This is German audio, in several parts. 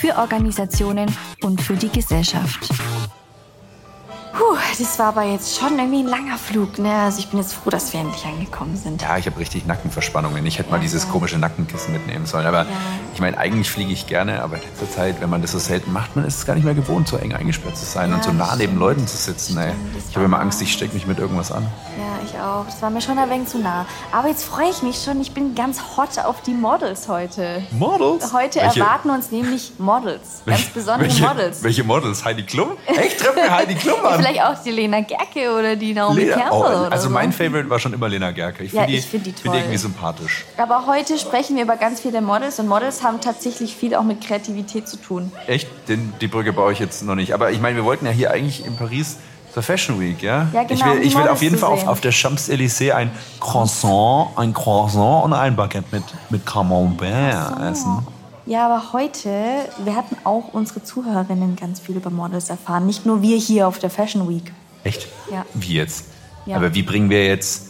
für Organisationen und für die Gesellschaft. Puh, das war aber jetzt schon irgendwie ein langer Flug, ne? Also ich bin jetzt froh, dass wir endlich angekommen sind. Ja, ich habe richtig Nackenverspannungen. Ich hätte ja, mal dieses ja. komische Nackenkissen mitnehmen sollen. Aber ja. ich meine, eigentlich fliege ich gerne, aber in letzter Zeit, wenn man das so selten macht, man ist es gar nicht mehr gewohnt, so eng eingesperrt zu sein und so nah neben Leuten zu sitzen. Ey. Ich habe immer Angst, ich stecke mich mit irgendwas an. Ja, ich auch. Das war mir schon ein wenig zu nah. Aber jetzt freue ich mich schon. Ich bin ganz hot auf die Models heute. Models? Heute welche? erwarten uns nämlich Models. Ganz besondere welche, Models. Welche Models? Heidi Klum? Echt? Treffen wir Heidi Klum an? Vielleicht auch die Lena Gerke oder die Naomi Lena, Campbell. Oh, also so. mein Favorite war schon immer Lena Gerke. Ich ja, finde die, find die, find die irgendwie sympathisch. Aber heute sprechen wir über ganz viele Models und Models haben tatsächlich viel auch mit Kreativität zu tun. Echt? Den, die Brücke baue ich jetzt noch nicht. Aber ich meine, wir wollten ja hier eigentlich in Paris zur Fashion Week, ja? Ja, genau. Ich will, ich will auf jeden Fall auf, auf, der Champs-Élysées ein Croissant, ein Croissant und ein Baguette mit, mit Camembert essen. Ja, aber heute, wir hatten auch unsere Zuhörerinnen ganz viel über Models erfahren. Nicht nur wir hier auf der Fashion Week. Echt? Ja. Wie jetzt? Ja. Aber wie bringen wir jetzt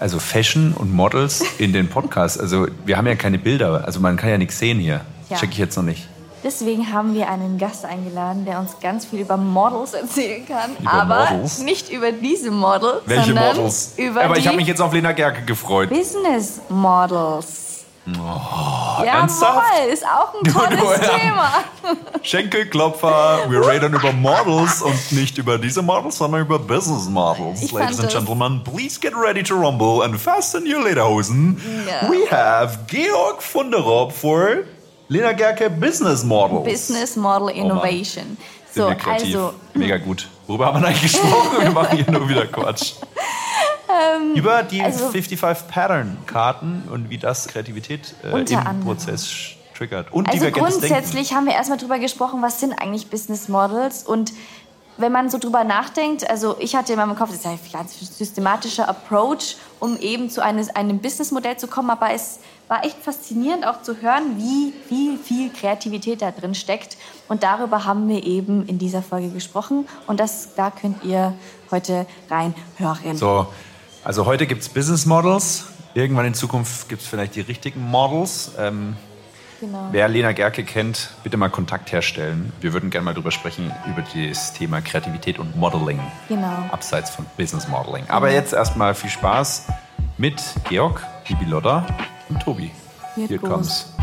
also Fashion und Models in den Podcast? Also wir haben ja keine Bilder, also man kann ja nichts sehen hier. Ja. Check ich jetzt noch nicht. Deswegen haben wir einen Gast eingeladen, der uns ganz viel über Models erzählen kann. Über aber Models? nicht über diese Models, Welche sondern Models? über aber ich habe mich jetzt auf Lena Gerke gefreut. Business Models. Oh, ja, ernsthaft? Voll, ist auch ein tolles ja. Thema. Schenkelklopfer, wir reden über Models und nicht über diese Models, sondern über Business Models. Ich Ladies and gentlemen, please get ready to rumble and fasten your Lederhosen. Ja. We have Georg Funderop for Lena Gerke Business Models. Business Model Innovation. Sind so, also Mega gut. Worüber haben wir eigentlich gesprochen? Wir machen hier nur wieder Quatsch. Über die also- 55 Pattern-Karten und wie das Kreativität äh, im anderem. Prozess triggert. Und Also grundsätzlich haben wir erstmal drüber gesprochen, was sind eigentlich Business Models und wenn man so drüber nachdenkt, also ich hatte in meinem Kopf, das ist ein ganz systematischer Approach, um eben zu eines, einem Businessmodell zu kommen, aber es war echt faszinierend auch zu hören, wie viel, viel Kreativität da drin steckt und darüber haben wir eben in dieser Folge gesprochen und das, da könnt ihr heute reinhören. So, also heute gibt es Business Models. Irgendwann in Zukunft gibt es vielleicht die richtigen Models. Ähm, Genau. wer Lena Gerke kennt, bitte mal Kontakt herstellen. Wir würden gerne mal drüber sprechen, über das Thema Kreativität und Modeling. Genau. Abseits von Business Modeling. Aber jetzt erstmal viel Spaß mit Georg, Bibi Lotta und Tobi. Hier Hier kommt's.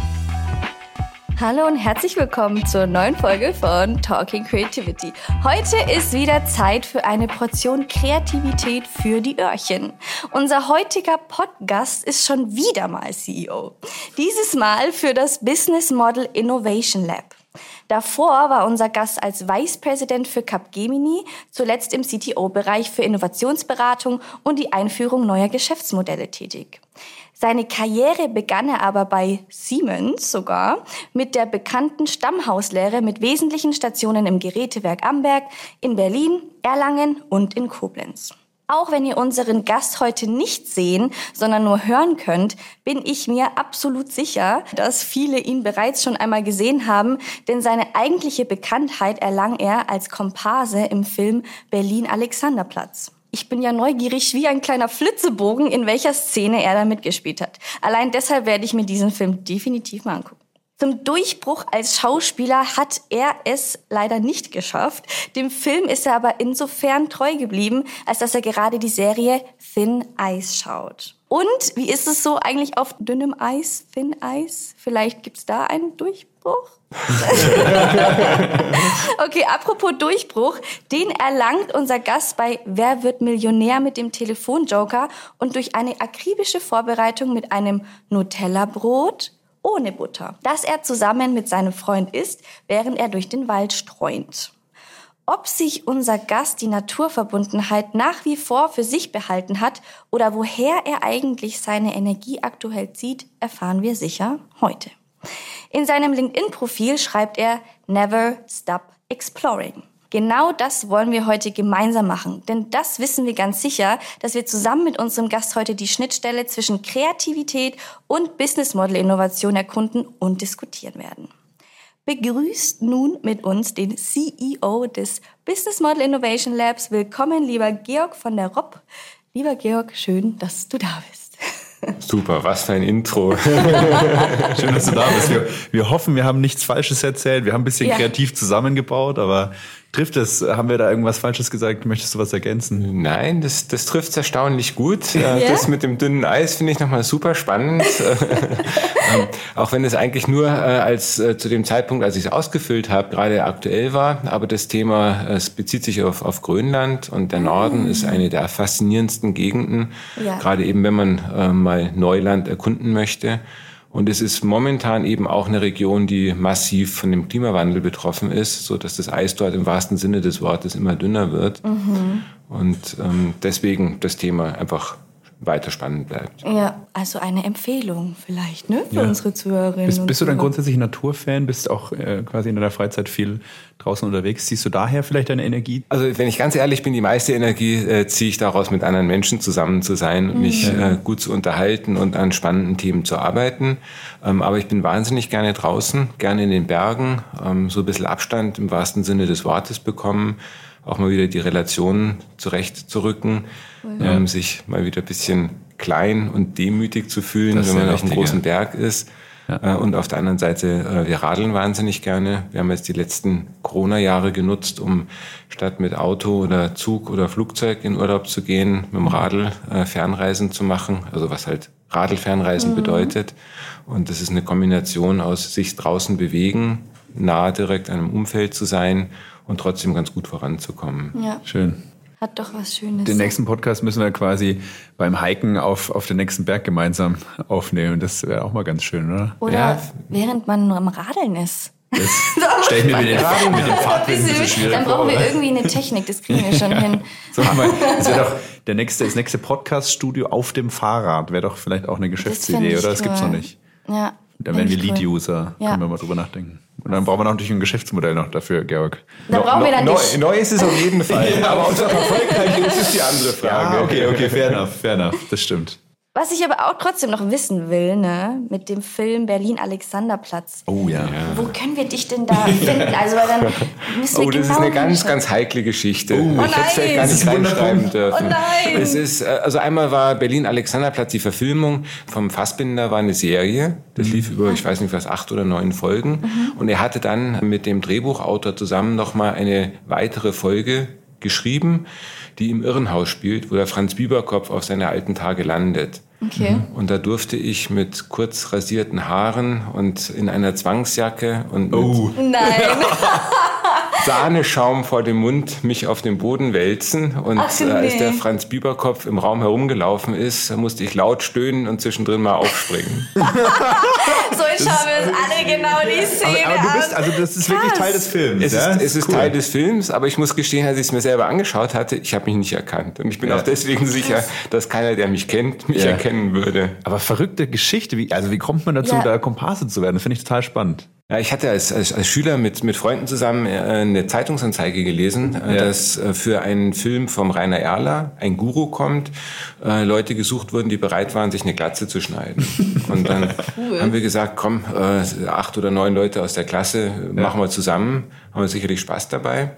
Hallo und herzlich willkommen zur neuen Folge von Talking Creativity. Heute ist wieder Zeit für eine Portion Kreativität für die Öhrchen. Unser heutiger Podcast ist schon wieder mal CEO. Dieses Mal für das Business Model Innovation Lab. Davor war unser Gast als Vice President für Capgemini, zuletzt im CTO-Bereich für Innovationsberatung und die Einführung neuer Geschäftsmodelle tätig. Seine Karriere begann er aber bei Siemens sogar mit der bekannten Stammhauslehre mit wesentlichen Stationen im Gerätewerk Amberg, in Berlin, Erlangen und in Koblenz. Auch wenn ihr unseren Gast heute nicht sehen, sondern nur hören könnt, bin ich mir absolut sicher, dass viele ihn bereits schon einmal gesehen haben, denn seine eigentliche Bekanntheit erlang er als Komparse im Film Berlin Alexanderplatz. Ich bin ja neugierig wie ein kleiner Flitzebogen, in welcher Szene er da mitgespielt hat. Allein deshalb werde ich mir diesen Film definitiv mal angucken. Zum Durchbruch als Schauspieler hat er es leider nicht geschafft. Dem Film ist er aber insofern treu geblieben, als dass er gerade die Serie Thin Ice schaut. Und wie ist es so eigentlich auf dünnem Eis, Thin Ice? Vielleicht gibt's da einen Durchbruch? Okay, apropos Durchbruch, den erlangt unser Gast bei Wer wird Millionär mit dem Telefonjoker und durch eine akribische Vorbereitung mit einem Nutella-Brot ohne Butter, das er zusammen mit seinem Freund isst, während er durch den Wald streunt. Ob sich unser Gast die Naturverbundenheit nach wie vor für sich behalten hat oder woher er eigentlich seine Energie aktuell zieht, erfahren wir sicher heute. In seinem LinkedIn-Profil schreibt er Never Stop Exploring. Genau das wollen wir heute gemeinsam machen, denn das wissen wir ganz sicher, dass wir zusammen mit unserem Gast heute die Schnittstelle zwischen Kreativität und Business Model Innovation erkunden und diskutieren werden. Begrüßt nun mit uns den CEO des Business Model Innovation Labs. Willkommen, lieber Georg von der Rob. Lieber Georg, schön, dass du da bist. Super, was für ein Intro. Schön, dass du da bist. Wir, wir, hoffen, wir haben nichts Falsches erzählt. Wir haben ein bisschen ja. kreativ zusammengebaut, aber trifft es? Haben wir da irgendwas Falsches gesagt? Möchtest du was ergänzen? Nein, das, das trifft es erstaunlich gut. Ja? Das mit dem dünnen Eis finde ich nochmal super spannend. Ähm, auch wenn es eigentlich nur äh, als äh, zu dem Zeitpunkt, als ich es ausgefüllt habe, gerade aktuell war. Aber das Thema es bezieht sich auf, auf Grönland und der Norden mhm. ist eine der faszinierendsten Gegenden. Ja. Gerade eben, wenn man äh, mal Neuland erkunden möchte. Und es ist momentan eben auch eine Region, die massiv von dem Klimawandel betroffen ist, so dass das Eis dort im wahrsten Sinne des Wortes immer dünner wird. Mhm. Und ähm, deswegen das Thema einfach weiter spannend bleibt. Ja, also eine Empfehlung vielleicht, ne, für ja. unsere Zuhörerinnen. Bist, bist du dann grundsätzlich Naturfan? Bist auch äh, quasi in deiner Freizeit viel draußen unterwegs? Siehst du daher vielleicht deine Energie? Also wenn ich ganz ehrlich bin, die meiste Energie äh, ziehe ich daraus, mit anderen Menschen zusammen zu sein mhm. mich äh, gut zu unterhalten und an spannenden Themen zu arbeiten. Ähm, aber ich bin wahnsinnig gerne draußen, gerne in den Bergen, ähm, so ein bisschen Abstand im wahrsten Sinne des Wortes bekommen auch mal wieder die Relationen zurechtzurücken, ja. ähm, sich mal wieder ein bisschen klein und demütig zu fühlen, wenn man auf einem großen Berg ist. Ja. Äh, und auf der anderen Seite, äh, wir radeln wahnsinnig gerne. Wir haben jetzt die letzten Corona-Jahre genutzt, um statt mit Auto oder Zug oder Flugzeug in Urlaub zu gehen, mit dem Radl äh, Fernreisen zu machen. Also was halt Radlfernreisen mhm. bedeutet. Und das ist eine Kombination aus sich draußen bewegen, nahe direkt an einem Umfeld zu sein und trotzdem ganz gut voranzukommen. Ja. Schön. Hat doch was Schönes. Den nächsten Podcast müssen wir quasi beim Hiken auf, auf den nächsten Berg gemeinsam aufnehmen. Das wäre auch mal ganz schön, oder? Oder ja. während man nur am Radeln ist. Das stelle ich mir mit den, mit dem Fahrtwind ein bisschen schwierig Dann brauchen wir irgendwie eine Technik, das kriegen wir schon ja. hin. So, mal, das wäre doch der nächste, das nächste Podcast-Studio auf dem Fahrrad. Wäre doch vielleicht auch eine Geschäftsidee, oder? Das cool. gibt's noch nicht. Ja. Dann wären wir Lead-User. Ja. Können wir mal drüber nachdenken. Und dann brauchen wir natürlich ein Geschäftsmodell noch dafür, Georg. Da no, brauchen wir dann no, nicht. Neu, ist es auf jeden Fall. ja, aber ob es erfolgreich ist, ist die andere Frage. Ja, okay, okay, fair enough, fair enough. Das stimmt. Was ich aber auch trotzdem noch wissen will, ne, mit dem Film Berlin Alexanderplatz. Oh ja. Wo können wir dich denn da finden? Also weil dann müssen wir Oh, das genau ist eine ganz, ganz heikle Geschichte. Oh, ich hätte es vielleicht gar nicht reinschreiben dürfen. Oh nein. Es ist, äh, also einmal war Berlin Alexanderplatz die Verfilmung vom Fassbinder war eine Serie. Das lief über, ich weiß nicht was, acht oder neun Folgen. Mhm. Und er hatte dann mit dem Drehbuchautor zusammen nochmal eine weitere Folge geschrieben die im Irrenhaus spielt, wo der Franz Bieberkopf auf seine alten Tage landet. Okay. Und da durfte ich mit kurz rasierten Haaren und in einer Zwangsjacke und oh. Nein. Sahneschaum vor dem Mund mich auf den Boden wälzen. Und Ach, nee. als der Franz Bieberkopf im Raum herumgelaufen ist, musste ich laut stöhnen und zwischendrin mal aufspringen. so, ich schaue mir jetzt alle genau die Szene aber, aber du bist, also das ist Krass. wirklich Teil des Films. Es ja? ist, es ist cool. Teil des Films, aber ich muss gestehen, als ich es mir selber angeschaut hatte, ich habe mich nicht erkannt. Und ich bin ja. auch deswegen sicher, dass keiner, der mich kennt, mich ja. erkennen würde. Aber verrückte Geschichte. Wie, also wie kommt man dazu, da Komparse zu werden? Das finde ich total spannend. Ja, ich hatte als, als, als Schüler mit, mit Freunden zusammen äh, eine Zeitungsanzeige gelesen, äh, ja. dass äh, für einen Film vom Rainer Erler ein Guru kommt, Leute gesucht wurden, die bereit waren, sich eine Glatze zu schneiden. Und dann cool. haben wir gesagt, komm, acht oder neun Leute aus der Klasse, machen wir zusammen, haben wir sicherlich Spaß dabei.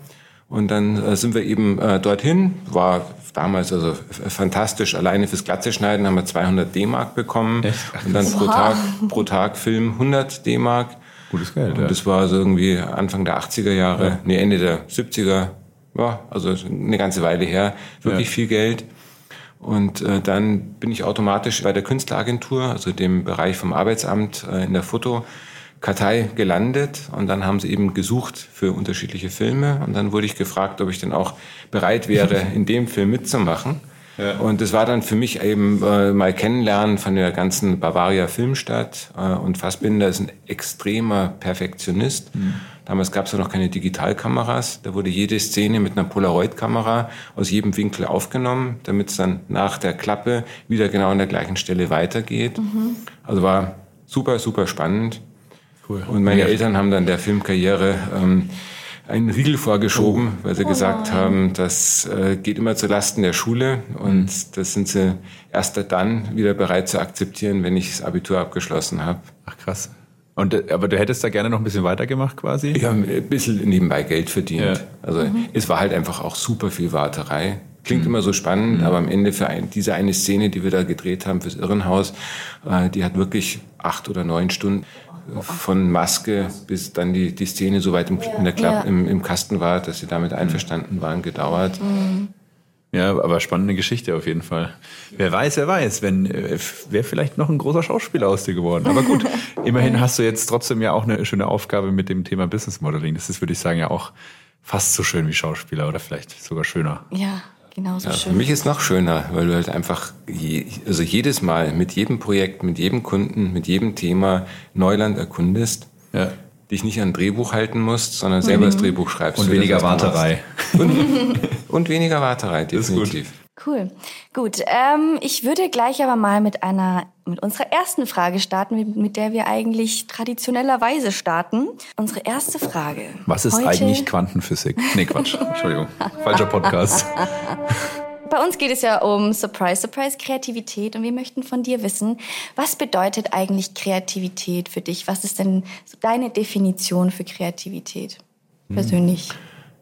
Und dann sind wir eben dorthin, war damals also fantastisch. Alleine fürs Glatze schneiden haben wir 200 D-Mark bekommen. Echt? Und dann pro Tag, pro Tag Film 100 D-Mark. Gutes Geld, und ja. Das war so irgendwie Anfang der 80er Jahre, ja. nee, Ende der 70er, ja, also eine ganze Weile her, wirklich ja. viel Geld. Und äh, dann bin ich automatisch bei der Künstleragentur, also dem Bereich vom Arbeitsamt äh, in der Fotokartei gelandet. Und dann haben sie eben gesucht für unterschiedliche Filme. Und dann wurde ich gefragt, ob ich denn auch bereit wäre, in dem Film mitzumachen. Ja. Und es war dann für mich eben äh, mal kennenlernen von der ganzen Bavaria Filmstadt. Äh, und Fassbinder ist ein extremer Perfektionist. Mhm. Damals gab es ja noch keine Digitalkameras. Da wurde jede Szene mit einer Polaroid-Kamera aus jedem Winkel aufgenommen, damit es dann nach der Klappe wieder genau an der gleichen Stelle weitergeht. Mhm. Also war super, super spannend. Cool. Und meine ja. Eltern haben dann der Filmkarriere ähm, einen Riegel vorgeschoben, oh. weil sie oh gesagt nein. haben, das äh, geht immer zu Lasten der Schule und mhm. das sind sie erst dann wieder bereit zu akzeptieren, wenn ich das Abitur abgeschlossen habe. Ach krass. Und, äh, aber du hättest da gerne noch ein bisschen weitergemacht quasi? Ich habe ein bisschen nebenbei Geld verdient. Ja. Also mhm. es war halt einfach auch super viel Warterei. Klingt mhm. immer so spannend, mhm. aber am Ende für ein, diese eine Szene, die wir da gedreht haben fürs Irrenhaus, äh, die hat wirklich acht oder neun Stunden von Maske bis dann die, die Szene so weit im, in der Klapp, ja. im, im Kasten war, dass sie damit einverstanden waren, gedauert. Mhm. Ja, aber spannende Geschichte auf jeden Fall. Wer weiß, wer weiß, wenn äh, wäre vielleicht noch ein großer Schauspieler aus dir geworden. Aber gut, immerhin hast du jetzt trotzdem ja auch eine schöne Aufgabe mit dem Thema Business Modeling. Das ist, würde ich sagen, ja auch fast so schön wie Schauspieler oder vielleicht sogar schöner. Ja, genauso ja, schön. Für mich ist noch schöner, weil du halt einfach je, also jedes Mal mit jedem Projekt, mit jedem Kunden, mit jedem Thema Neuland erkundest. Ja dich nicht an ein Drehbuch halten musst, sondern selber mhm. das Drehbuch schreibst. Und weniger Warterei. Und, und, weniger Warterei, definitiv. Cool. Gut. Ähm, ich würde gleich aber mal mit einer, mit unserer ersten Frage starten, mit, mit der wir eigentlich traditionellerweise starten. Unsere erste Frage. Was ist Heute eigentlich Quantenphysik? Nee, Quatsch. Entschuldigung. Falscher Podcast. Bei uns geht es ja um Surprise, Surprise, Kreativität und wir möchten von dir wissen, was bedeutet eigentlich Kreativität für dich? Was ist denn deine Definition für Kreativität persönlich?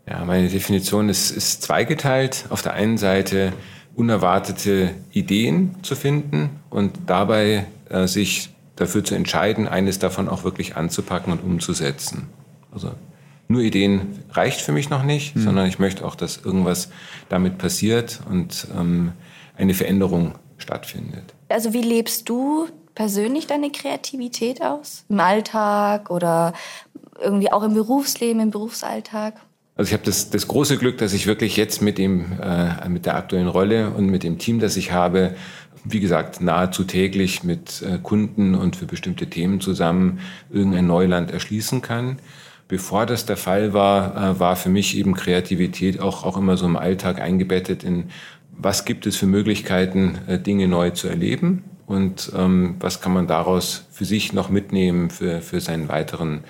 Ja, meine Definition ist, ist zweigeteilt. Auf der einen Seite unerwartete Ideen zu finden und dabei äh, sich dafür zu entscheiden, eines davon auch wirklich anzupacken und umzusetzen. Also nur Ideen reicht für mich noch nicht, mhm. sondern ich möchte auch, dass irgendwas damit passiert und ähm, eine Veränderung stattfindet. Also wie lebst du persönlich deine Kreativität aus? Im Alltag oder irgendwie auch im Berufsleben, im Berufsalltag? Also ich habe das, das große Glück, dass ich wirklich jetzt mit dem äh, mit der aktuellen Rolle und mit dem Team, das ich habe, wie gesagt, nahezu täglich mit äh, Kunden und für bestimmte Themen zusammen irgendein Neuland erschließen kann. Bevor das der Fall war, äh, war für mich eben Kreativität auch, auch immer so im Alltag eingebettet in, was gibt es für Möglichkeiten, äh, Dinge neu zu erleben und ähm, was kann man daraus für sich noch mitnehmen für, für seinen weiteren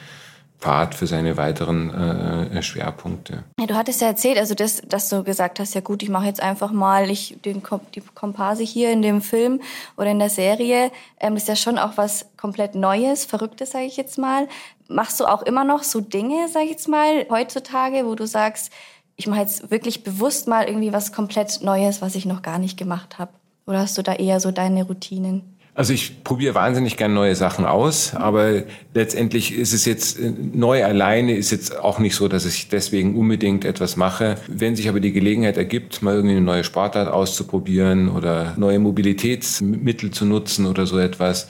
Pfad für seine weiteren äh, äh, Schwerpunkte. Ja, du hattest ja erzählt, also das, dass du gesagt hast, ja gut, ich mache jetzt einfach mal ich, den, die Komparse hier in dem Film oder in der Serie. Ähm, ist ja schon auch was komplett Neues, Verrücktes, sage ich jetzt mal. Machst du auch immer noch so Dinge, sage ich jetzt mal, heutzutage, wo du sagst, ich mache jetzt wirklich bewusst mal irgendwie was komplett Neues, was ich noch gar nicht gemacht habe? Oder hast du da eher so deine Routinen? Also ich probiere wahnsinnig gern neue Sachen aus, aber letztendlich ist es jetzt äh, neu alleine ist jetzt auch nicht so, dass ich deswegen unbedingt etwas mache. Wenn sich aber die Gelegenheit ergibt, mal irgendwie eine neue Sportart auszuprobieren oder neue Mobilitätsmittel zu nutzen oder so etwas,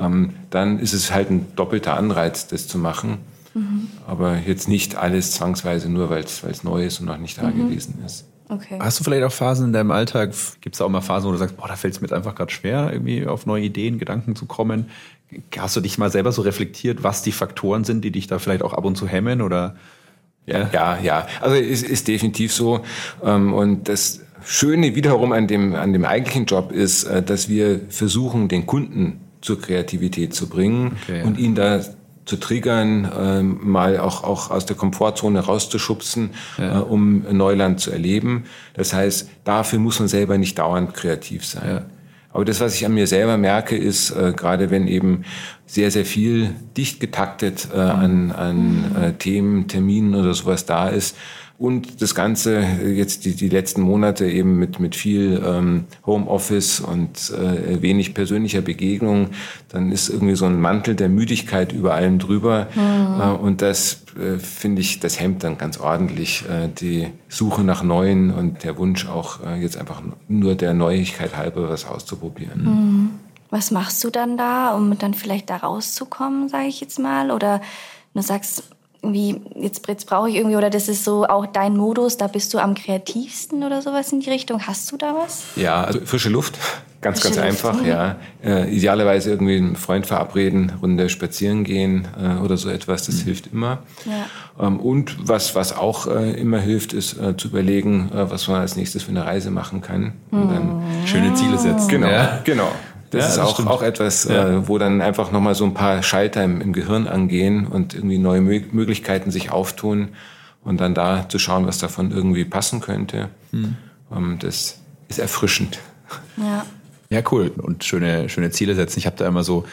ähm, dann ist es halt ein doppelter Anreiz, das zu machen. Mhm. Aber jetzt nicht alles zwangsweise nur, weil es neu ist und noch nicht da mhm. gewesen ist. Okay. Hast du vielleicht auch Phasen in deinem Alltag, gibt es auch mal Phasen, wo du sagst, boah, da fällt es mir einfach gerade schwer, irgendwie auf neue Ideen, Gedanken zu kommen? Hast du dich mal selber so reflektiert, was die Faktoren sind, die dich da vielleicht auch ab und zu hemmen oder? Ja, ja, ja. Also es ist definitiv so. Ähm, und das Schöne wiederum an dem, an dem eigentlichen Job ist, äh, dass wir versuchen, den Kunden zur Kreativität zu bringen okay, ja. und ihn da zu triggern, ähm, mal auch, auch aus der Komfortzone rauszuschubsen, ja. äh, um Neuland zu erleben. Das heißt, dafür muss man selber nicht dauernd kreativ sein. Ja. Aber das, was ich an mir selber merke, ist, äh, gerade wenn eben sehr, sehr viel dicht getaktet äh, an, an äh, Themen, Terminen oder sowas da ist, und das Ganze jetzt die, die letzten Monate eben mit, mit viel ähm, Homeoffice und äh, wenig persönlicher Begegnung, dann ist irgendwie so ein Mantel der Müdigkeit über allem drüber. Mhm. Äh, und das äh, finde ich, das hemmt dann ganz ordentlich äh, die Suche nach Neuen und der Wunsch auch äh, jetzt einfach nur der Neuigkeit halber was auszuprobieren. Mhm. Was machst du dann da, um dann vielleicht da rauszukommen, sage ich jetzt mal? Oder du sagst, irgendwie, jetzt, jetzt brauche ich irgendwie, oder das ist so auch dein Modus, da bist du am kreativsten oder sowas in die Richtung. Hast du da was? Ja, also frische Luft, ganz, frische ganz Luft. einfach, mhm. ja. Äh, idealerweise irgendwie einen Freund verabreden, Runde spazieren gehen äh, oder so etwas, das mhm. hilft immer. Ja. Ähm, und was, was auch äh, immer hilft, ist äh, zu überlegen, äh, was man als nächstes für eine Reise machen kann. Mhm. Schöne Ziele setzen. Genau, ja. genau. Das ja, ist das auch, auch etwas, ja. äh, wo dann einfach nochmal so ein paar Schalter im, im Gehirn angehen und irgendwie neue Möglichkeiten sich auftun und dann da zu schauen, was davon irgendwie passen könnte. Hm. Ähm, das ist erfrischend. Ja. Ja, cool. Und schöne, schöne Ziele setzen. Ich habe da immer so,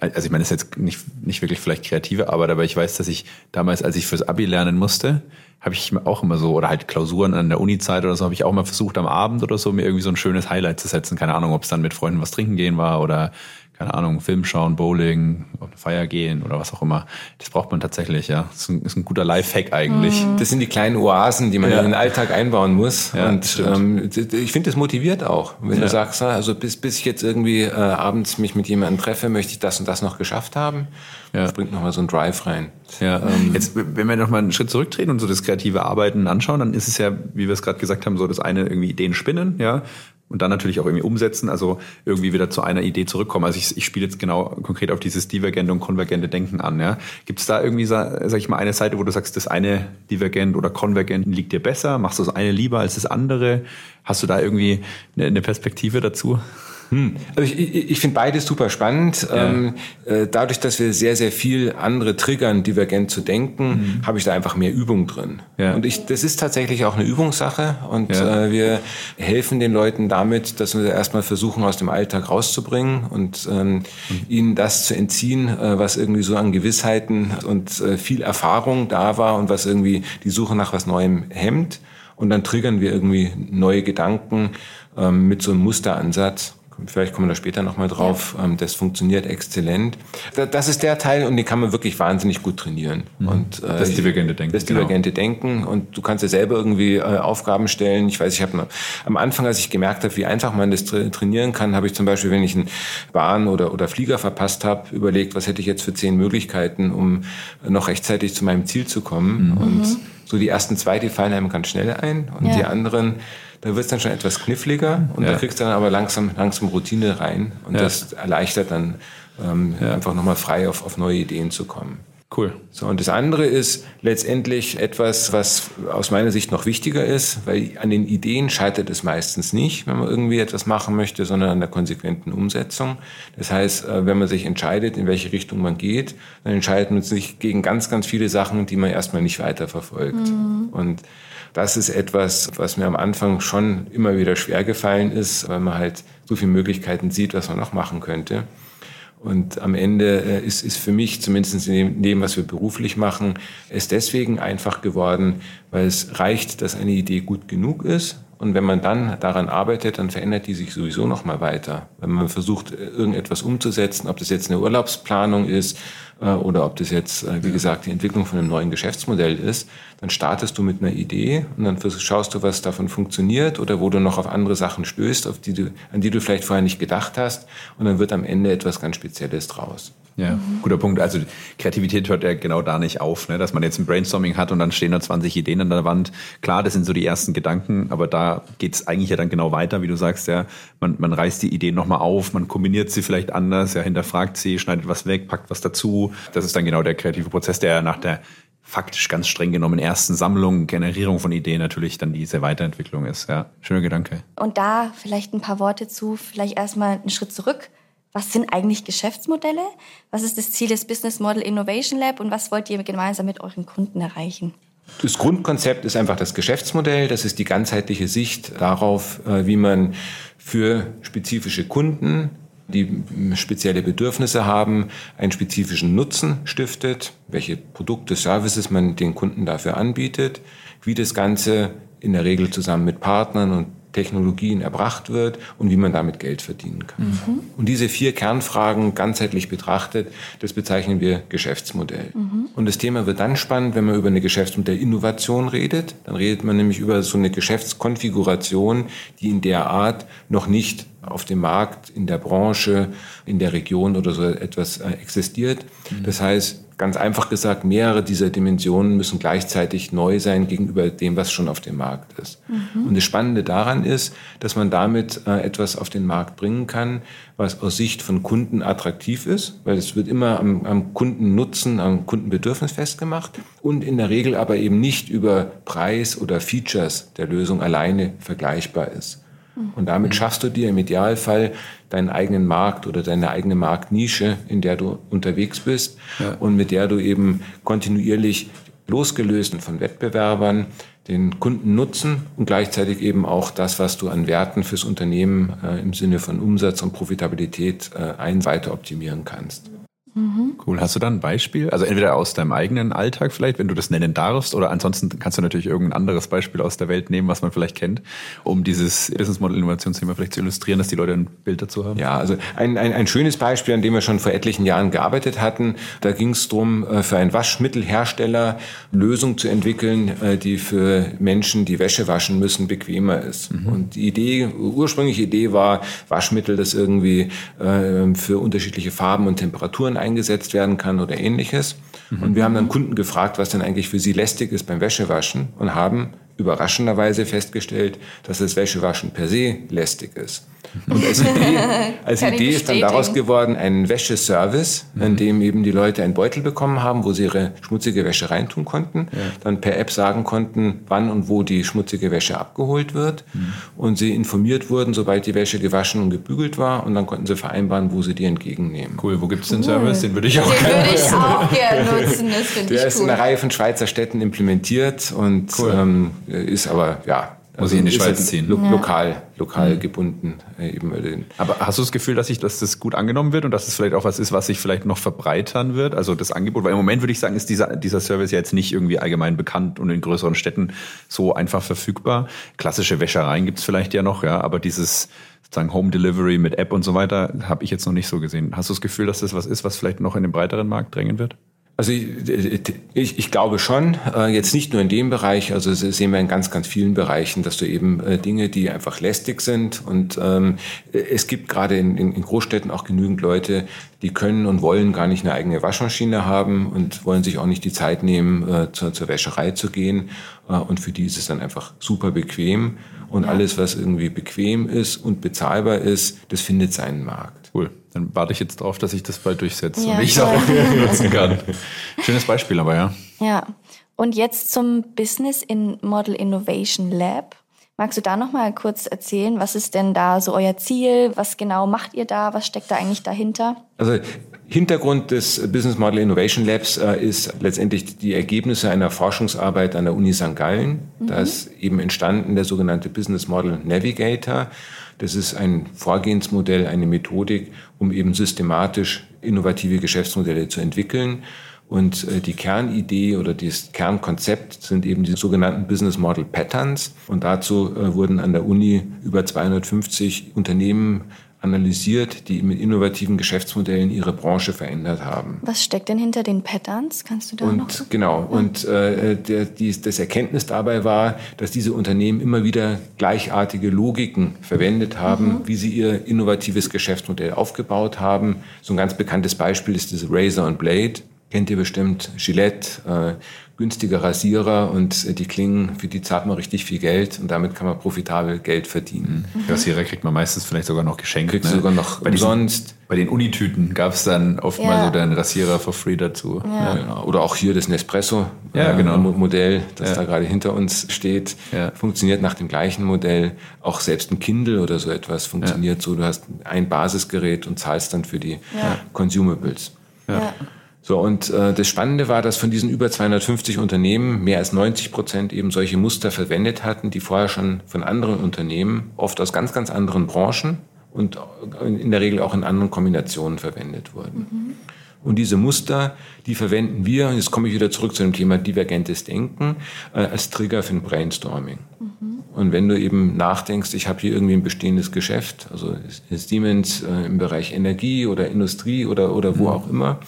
also ich meine, das ist jetzt nicht, nicht wirklich vielleicht kreative Arbeit, aber ich weiß, dass ich damals, als ich fürs Abi lernen musste, habe ich auch immer so, oder halt Klausuren an der Uni-Zeit oder so, habe ich auch mal versucht, am Abend oder so mir irgendwie so ein schönes Highlight zu setzen. Keine Ahnung, ob es dann mit Freunden was trinken gehen war oder keine Ahnung, Film schauen, Bowling, auf eine Feier gehen oder was auch immer. Das braucht man tatsächlich, ja. Das ist ein, ist ein guter Lifehack eigentlich. Mhm. Das sind die kleinen Oasen, die man ja. in den Alltag einbauen muss. Ja, und ähm, ich finde, das motiviert auch. Wenn ja. du sagst, also bis, bis ich jetzt irgendwie äh, abends mich mit jemandem treffe, möchte ich das und das noch geschafft haben. Ja. Das bringt nochmal so ein Drive rein. Ja. Ähm, jetzt, wenn wir nochmal einen Schritt zurücktreten und so das kreative Arbeiten anschauen, dann ist es ja, wie wir es gerade gesagt haben, so das eine irgendwie Ideen spinnen, ja und dann natürlich auch irgendwie umsetzen, also irgendwie wieder zu einer Idee zurückkommen. Also ich, ich spiele jetzt genau konkret auf dieses divergente und konvergente Denken an. Ja. Gibt es da irgendwie, sag ich mal, eine Seite, wo du sagst, das eine divergent oder konvergent liegt dir besser? Machst du das eine lieber als das andere? Hast du da irgendwie eine, eine Perspektive dazu? Hm. Also ich, ich, ich finde beides super spannend. Ja. Ähm, äh, dadurch, dass wir sehr, sehr viel andere triggern, divergent zu denken, mhm. habe ich da einfach mehr Übung drin. Ja. Und ich, das ist tatsächlich auch eine Übungssache. Und ja. äh, wir helfen den Leuten damit, dass wir erstmal versuchen, aus dem Alltag rauszubringen und ähm, mhm. ihnen das zu entziehen, äh, was irgendwie so an Gewissheiten und äh, viel Erfahrung da war und was irgendwie die Suche nach was Neuem hemmt. Und dann triggern wir irgendwie neue Gedanken ähm, mit so einem Musteransatz vielleicht kommen wir da später nochmal drauf, ja. Ähm, das funktioniert exzellent. Das ist der Teil und den kann man wirklich wahnsinnig gut trainieren. Mhm. Und, äh, das divergente Denken. Das divergente genau. Denken und du kannst dir selber irgendwie äh, Aufgaben stellen. Ich weiß, ich habe am Anfang, als ich gemerkt habe, wie einfach man das tra trainieren kann, habe ich zum Beispiel, wenn ich einen Bahn oder, oder Flieger verpasst habe, überlegt, was hätte ich jetzt für zehn Möglichkeiten, um noch rechtzeitig zu meinem Ziel zu kommen. Mhm. Und so die ersten zwei, die fallen einem ganz schnell ein und ja. die anderen da wird es dann schon etwas kniffliger und ja. da kriegst du dann aber langsam, langsam Routine rein und ja. das erleichtert dann ähm, ja. einfach nochmal frei auf, auf neue Ideen zu kommen. Cool. So, und das andere ist letztendlich etwas, was aus meiner Sicht noch wichtiger ist, weil an den Ideen scheitert es meistens nicht, wenn man irgendwie etwas machen möchte, sondern an der konsequenten Umsetzung. Das heißt, äh, wenn man sich entscheidet, in welche Richtung man geht, dann entscheidet man sich gegen ganz, ganz viele Sachen, die man erstmal nicht weiterverfolgt. Mhm. Und das ist etwas, was mir am Anfang schon immer wieder schwer gefallen ist, weil man halt so viele Möglichkeiten sieht, was man noch machen könnte. Und am Ende äh, ist, ist für mich, zumindest in dem, was wir beruflich machen, es deswegen einfach geworden, weil es reicht, dass eine Idee gut genug ist. Und wenn man dann daran arbeitet, dann verändert die sich sowieso noch mal weiter. Wenn man versucht, irgendetwas umzusetzen, ob das jetzt eine Urlaubsplanung ist äh, oder ob das jetzt, äh, wie gesagt, die Entwicklung von einem neuen Geschäftsmodell ist, dann startest du mit einer Idee und dann schaust du, was davon funktioniert oder wo du noch auf andere Sachen stößt, auf die du, an die du vielleicht vorher nicht gedacht hast und dann wird am Ende etwas ganz Spezielles draus. Ja, guter Punkt. Also Kreativität hört ja genau da nicht auf, ne? dass man jetzt ein Brainstorming hat und dann stehen da 20 Ideen an der Wand. Klar, das sind so die ersten Gedanken, aber da geht's eigentlich ja dann genau weiter, wie du sagst, ja, man, man reißt die Ideen nochmal auf, man kombiniert sie vielleicht anders, ja, hinterfragt sie, schneidet was weg, packt was dazu. Das ist dann genau der kreative Prozess, der nach der faktisch ganz streng genommen ersten Sammlung, Generierung von Ideen natürlich dann diese Weiterentwicklung ist. Ja, schöner Gedanke. Und da vielleicht ein paar Worte zu, vielleicht erstmal einen Schritt zurück was sind eigentlich Geschäftsmodelle? Was ist das Ziel des Business Model Innovation Lab und was wollt ihr gemeinsam mit euren Kunden erreichen? Das Grundkonzept ist einfach das Geschäftsmodell. Das ist die ganzheitliche Sicht darauf, äh, wie man für spezifische Kunden, die spezielle Bedürfnisse haben, einen spezifischen Nutzen stiftet, welche Produkte, Services man den Kunden dafür anbietet, wie das Ganze in der Regel zusammen mit Partnern und Technologien erbracht wird und wie man damit Geld verdienen kann. Mhm. Und diese vier Kernfragen ganzheitlich betrachtet, das bezeichnen wir Geschäftsmodell. Mhm. Und das Thema wird dann spannend, wenn man über eine Geschäftsmodellinnovation redet. Dann redet man nämlich über so eine Geschäftskonfiguration, die in der Art noch nicht auf dem Markt, in der Branche, in der Region oder so etwas äh, existiert. Mhm. Das heißt, ganz einfach gesagt, mehrere dieser Dimensionen müssen gleichzeitig neu sein gegenüber dem, was schon auf dem Markt ist. Mhm. Und das Spannende daran ist, dass man damit äh, etwas auf den Markt bringen kann, was aus Sicht von Kunden attraktiv ist, weil es wird immer am, am Kundennutzen, am Kundenbedürfnis festgemacht und in der Regel aber eben nicht über Preis oder Features der Lösung alleine vergleichbar ist. Und damit schaffst du dir im Idealfall deinen eigenen Markt oder deine eigene Marktnische, in der du unterwegs bist ja. und mit der du eben kontinuierlich losgelöst von Wettbewerbern den Kunden nutzen und gleichzeitig eben auch das, was du an Werten fürs Unternehmen äh, im Sinne von Umsatz und Profitabilität äh, ein weiter optimieren kannst. Mhm. Cool. Hast du da ein Beispiel? Also entweder aus deinem eigenen Alltag vielleicht, wenn du das nennen darfst, oder ansonsten kannst du natürlich irgendein anderes Beispiel aus der Welt nehmen, was man vielleicht kennt, um dieses Business Model Innovationsthema vielleicht zu illustrieren, dass die Leute ein Bild dazu haben. Ja, also ein, ein, ein schönes Beispiel, an dem wir schon vor etlichen Jahren gearbeitet hatten. Da ging es darum, äh, für einen Waschmittelhersteller Lösung zu entwickeln, äh, die für Menschen, die Wäsche waschen müssen, bequemer ist. Mhm. Und die Idee, ursprüngliche Idee war, Waschmittel, das irgendwie äh, für unterschiedliche Farben und Temperaturen eingesetzt werden kann oder ähnliches. Mhm. Und wir haben dann Kunden gefragt, was denn eigentlich für sie lästig ist beim Wäschewaschen und haben überraschenderweise festgestellt, dass das Wäschewaschen per se lästig ist. Und als Idee, als Idee ist dann daraus geworden ein Wäscheservice, mhm. in dem eben die Leute einen Beutel bekommen haben, wo sie ihre schmutzige Wäsche reintun konnten, ja. dann per App sagen konnten, wann und wo die schmutzige Wäsche abgeholt wird mhm. und sie informiert wurden, sobald die Wäsche gewaschen und gebügelt war und dann konnten sie vereinbaren, wo sie die entgegennehmen. Cool, wo gibt es den Service? Den würde ich auch den gerne würde ich auch gerne nutzen. Das Der ist cool. in einer Reihe von Schweizer Städten implementiert und cool. ähm, ist aber ja muss also ich in die Schweiz ziehen. Lo ja. Lokal, lokal mhm. gebunden. Äh, eben. Aber hast du das Gefühl, dass, ich, dass das gut angenommen wird und dass es vielleicht auch was ist, was sich vielleicht noch verbreitern wird? Also das Angebot, weil im Moment würde ich sagen, ist dieser, dieser Service ja jetzt nicht irgendwie allgemein bekannt und in größeren Städten so einfach verfügbar. Klassische Wäschereien gibt es vielleicht ja noch, ja, aber dieses sozusagen Home Delivery mit App und so weiter habe ich jetzt noch nicht so gesehen. Hast du das Gefühl, dass das was ist, was vielleicht noch in den breiteren Markt drängen wird? Also ich, ich, glaube schon, äh, jetzt nicht nur in dem Bereich, also sehen wir in ganz, ganz vielen Bereichen, dass du eben äh, Dinge, die einfach lästig sind und ähm, es gibt gerade in, in Großstädten auch genügend Leute, die können und wollen gar nicht eine eigene Waschmaschine haben und wollen sich auch nicht die Zeit nehmen, äh, zur, zur Wäscherei zu gehen und für die ist es dann einfach super bequem und ja. alles, was irgendwie bequem ist und bezahlbar ist, das findet seinen Markt. Cool. Dann warte ich jetzt darauf, dass ich das bald durchsetze ja, und ich es auch nutzen kann. Schönes Beispiel aber, ja. Ja. Und jetzt zum Business in Model Innovation Lab. Magst du da noch mal kurz erzählen, was ist denn da so euer Ziel? Was genau macht ihr da? Was steckt da eigentlich dahinter? Also Hintergrund des Business Model Innovation Labs äh, ist letztendlich die Ergebnisse einer Forschungsarbeit an der Uni St. Gallen. Mhm. Da ist eben entstanden der sogenannte Business Model Navigator. Das ist ein Vorgehensmodell, eine Methodik, um eben systematisch innovative Geschäftsmodelle zu entwickeln. Und äh, die Kernidee oder das Kernkonzept sind eben die sogenannten Business Model Patterns. Und dazu äh, wurden an der Uni über 250 Unternehmen analysiert, die mit innovativen Geschäftsmodellen ihre Branche verändert haben. Was steckt denn hinter den Patterns? Kannst du da und, noch? Genau. Ja. Und äh, der, die, das Erkenntnis dabei war, dass diese Unternehmen immer wieder gleichartige Logiken verwendet haben, mhm. wie sie ihr innovatives Geschäftsmodell aufgebaut haben. So ein ganz bekanntes Beispiel ist diese Razor und Blade. Kennt ihr bestimmt Gillette, äh, günstiger Rasierer und äh, die Klingen, für die zahlt man richtig viel Geld und damit kann man profitabel Geld verdienen. Mhm. Rasierer kriegt man meistens vielleicht sogar noch geschenkt. Kriegst ne? sogar noch bei umsonst. Diesen, bei den Unitüten gab es dann oft ja. mal so den Rasierer for free dazu. Ja. Ja, oder auch hier das Nespresso ja, genau. Modell, das da gerade hinter uns steht, funktioniert nach dem gleichen Modell. Auch selbst ein Kindle oder so etwas funktioniert so. Du hast ein Basisgerät und zahlst dann für die Consumables. Ja. So, und äh, das Spannende war, dass von diesen über 250 Unternehmen mehr als 90 Prozent eben solche Muster verwendet hatten, die vorher schon von anderen Unternehmen, oft aus ganz, ganz anderen Branchen und in der Regel auch in anderen Kombinationen verwendet wurden. Mhm. Und diese Muster, die verwenden wir, und jetzt komme ich wieder zurück zu dem Thema divergentes Denken, äh, als Trigger für ein Brainstorming. Mhm. Und wenn du eben nachdenkst, ich habe hier irgendwie ein bestehendes Geschäft, also Siemens äh, im Bereich Energie oder Industrie oder, oder wo mhm. auch immer,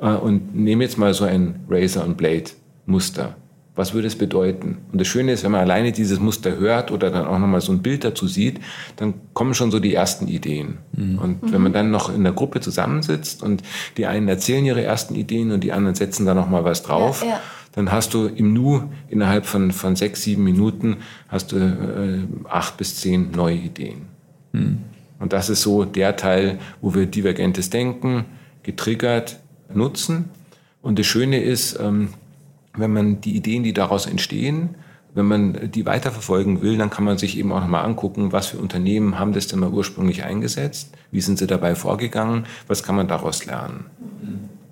äh, und nehme jetzt mal so ein Razor und Blade Muster. Was würde es bedeuten? Und das Schöne ist, wenn man alleine dieses Muster hört oder dann auch nochmal so ein Bild dazu sieht, dann kommen schon so die ersten Ideen. Mhm. Und wenn man dann noch in der Gruppe zusammensitzt und die einen erzählen ihre ersten Ideen und die anderen setzen da nochmal was drauf, ja, ja. Dann hast du im Nu innerhalb von, von sechs, sieben Minuten hast du äh, acht bis zehn neue Ideen. Mhm. Und das ist so der Teil, wo wir divergentes Denken getriggert nutzen. Und das Schöne ist, ähm, wenn man die Ideen, die daraus entstehen, wenn man die weiterverfolgen will, dann kann man sich eben auch nochmal angucken, was für Unternehmen haben das denn mal ursprünglich eingesetzt, wie sind sie dabei vorgegangen, was kann man daraus lernen.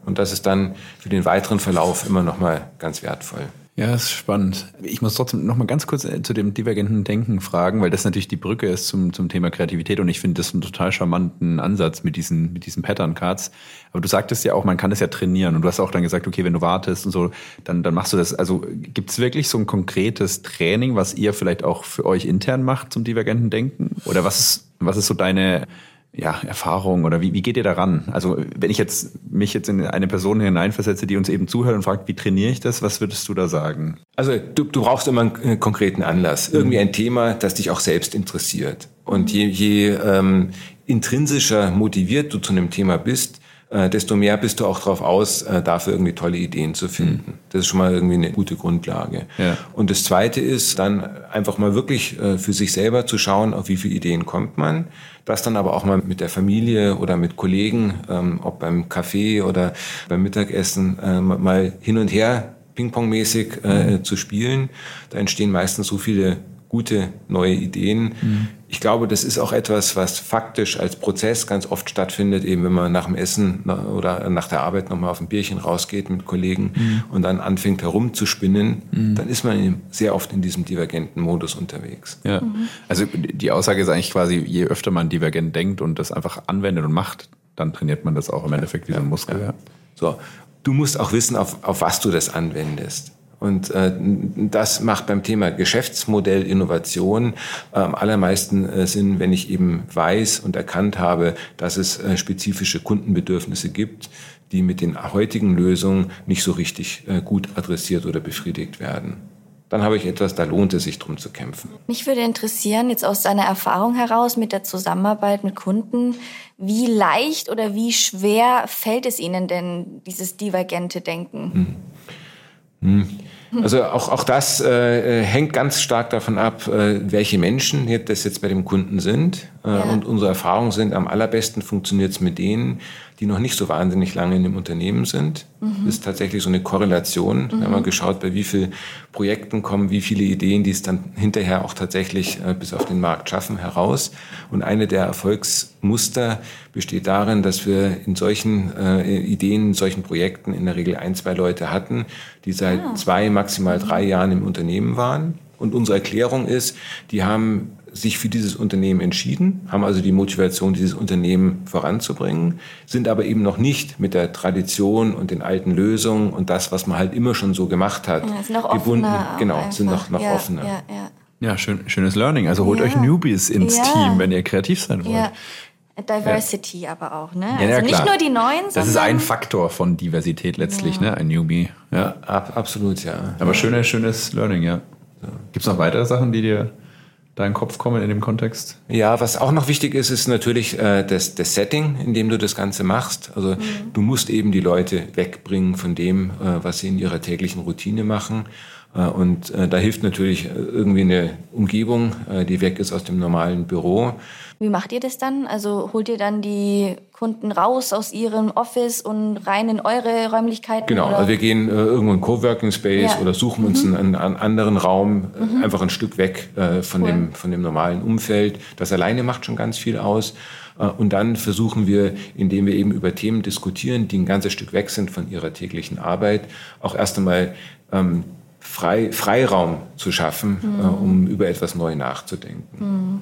Und das ist dann für den weiteren Verlauf immer nochmal ganz wertvoll. Ja, ist spannend. Ich muss trotzdem noch mal ganz kurz äh, zu dem divergenten Denken fragen, weil das natürlich die Brücke ist zum, zum Thema Kreativität und ich finde das einen total charmanten Ansatz mit diesen, mit diesen Pattern Cards. Aber du sagtest ja auch, man kann das ja trainieren und du hast auch dann gesagt, okay, wenn du wartest und so, dann, dann machst du das. Also gibt es wirklich so ein konkretes Training, was ihr vielleicht auch für euch intern macht zum divergenten Denken? Oder was ist, was ist so deine ja, Erfahrung oder wie, wie geht ihr daran? Also wenn ich jetzt mich jetzt in eine Person hineinversetze, die uns eben zuhört und fragt, wie trainiere ich das, was würdest du da sagen? Also du, du brauchst immer einen konkreten Anlass, irgendwie ein Thema, das dich auch selbst interessiert. Und je, je ähm, intrinsischer motiviert du zu einem Thema bist, äh, desto mehr bist du auch darauf aus, äh, dafür irgendwie tolle Ideen zu finden. Mhm. Das ist schon mal irgendwie eine gute Grundlage. Ja. Und das Zweite ist dann einfach mal wirklich äh, für sich selber zu schauen, auf wie viele Ideen kommt man. Das dann aber auch mal mit der Familie oder mit Kollegen, ähm, ob beim Kaffee oder beim Mittagessen, äh, mal hin und her pingpongmäßig mhm. zu spielen. Da entstehen meistens so viele gute neue Ideen. Mhm. Ich glaube, das ist auch etwas, was faktisch als Prozess ganz oft stattfindet, eben wenn man nach dem Essen oder nach der Arbeit nochmal auf ein Bierchen rausgeht mit Kollegen mhm. und dann anfängt herumzuspinnen, mhm. dann ist man sehr oft in diesem divergenten Modus unterwegs. Ja. Mhm. Also die Aussage ist eigentlich quasi, je öfter man divergent denkt und das einfach anwendet und macht, dann trainiert man das auch im Endeffekt wie so ein Muskel. Ja. So. Du musst auch wissen, auf, auf was du das anwendest. Und äh, das macht beim Thema Geschäftsmodell Innovation äh, am allermeisten äh, Sinn, wenn ich eben weiß und erkannt habe, dass es äh, spezifische Kundenbedürfnisse gibt, die mit den heutigen Lösungen nicht so richtig äh, gut adressiert oder befriedigt werden. Dann habe ich etwas, da lohnt es sich drum zu kämpfen. Mich würde interessieren, jetzt aus deiner Erfahrung heraus mit der Zusammenarbeit mit Kunden, wie leicht oder wie schwer fällt es Ihnen denn, dieses divergente Denken? Hm. Hm. Also auch, auch das äh, hängt ganz stark davon ab, äh, welche Menschen das jetzt bei dem Kunden sind. Äh, ja. Und unsere Erfahrungen sind, am allerbesten funktioniert es mit denen, die noch nicht so wahnsinnig lange in dem Unternehmen sind. Mhm. Das ist tatsächlich so eine Korrelation. Mhm. Wir haben mal geschaut, bei wie vielen Projekten kommen wie viele Ideen, die es dann hinterher auch tatsächlich äh, bis auf den Markt schaffen, heraus. Und eine der Erfolgsmuster besteht darin, dass wir in solchen äh, Ideen, in solchen Projekten in der Regel ein, zwei Leute hatten, die seit ah. zwei, maximal drei Jahren im Unternehmen waren. Und unsere Erklärung ist, die haben sich für dieses Unternehmen entschieden, haben also die Motivation, dieses Unternehmen voranzubringen, sind aber eben noch nicht mit der Tradition und den alten Lösungen und das, was man halt immer schon so gemacht hat, ja, sind noch gebunden. Genau, einfach. sind noch, noch ja, offener. Ja, ja. ja schön, schönes Learning. Also holt euch Newbies ins Team, wenn ihr kreativ sein wollt. Diversity ja. aber auch, ne? Ja, also nicht nur die neuen, Das ist ein Faktor von Diversität letztlich, ja. ne? Ein Newbie. Ja, ab, absolut, ja. Aber schönes, schönes Learning, ja. Gibt es noch weitere Sachen, die dir deinen Kopf kommen in dem Kontext? Ja, was auch noch wichtig ist, ist natürlich äh, das, das Setting, in dem du das Ganze machst. Also mhm. du musst eben die Leute wegbringen von dem, äh, was sie in ihrer täglichen Routine machen. Äh, und äh, da hilft natürlich äh, irgendwie eine Umgebung, die weg ist aus dem normalen Büro. Wie macht ihr das dann? Also holt ihr dann die Kunden raus aus ihrem Office und rein in eure Räumlichkeiten? Genau, oder? also wir gehen äh, irgendwo in Coworking Space ja. oder suchen uns mhm. einen, einen, anderen Raum, mhm. einfach ein Stück weg äh, von, cool. dem, von dem normalen Umfeld. Das alleine macht schon ganz viel aus. Äh, und dann versuchen wir, indem wir eben über Themen diskutieren, die ein ganzes Stück weg sind von ihrer täglichen Arbeit, auch erst einmal ähm, Frei, Freiraum zu schaffen, mhm. äh, um über etwas neu nachzudenken. Mhm.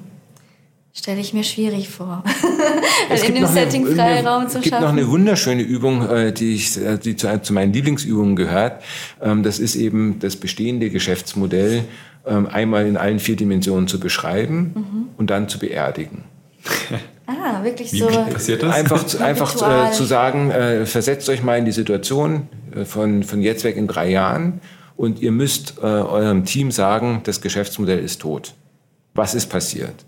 Stelle ich mir schwierig vor. es in dem Setting eine, Freiraum zu schaffen. Es gibt noch eine wunderschöne Übung, äh, die, ich, äh, die zu, zu meinen Lieblingsübungen gehört. Ähm, das ist eben das bestehende Geschäftsmodell ähm, einmal in allen vier Dimensionen zu beschreiben mhm. und dann zu beerdigen. Ah, wirklich so. Wie passiert das? Einfach, zu, einfach äh, zu sagen, äh, versetzt euch mal in die Situation äh, von, von jetzt weg in drei Jahren und ihr müsst äh, eurem Team sagen, das Geschäftsmodell ist tot. Was ist passiert?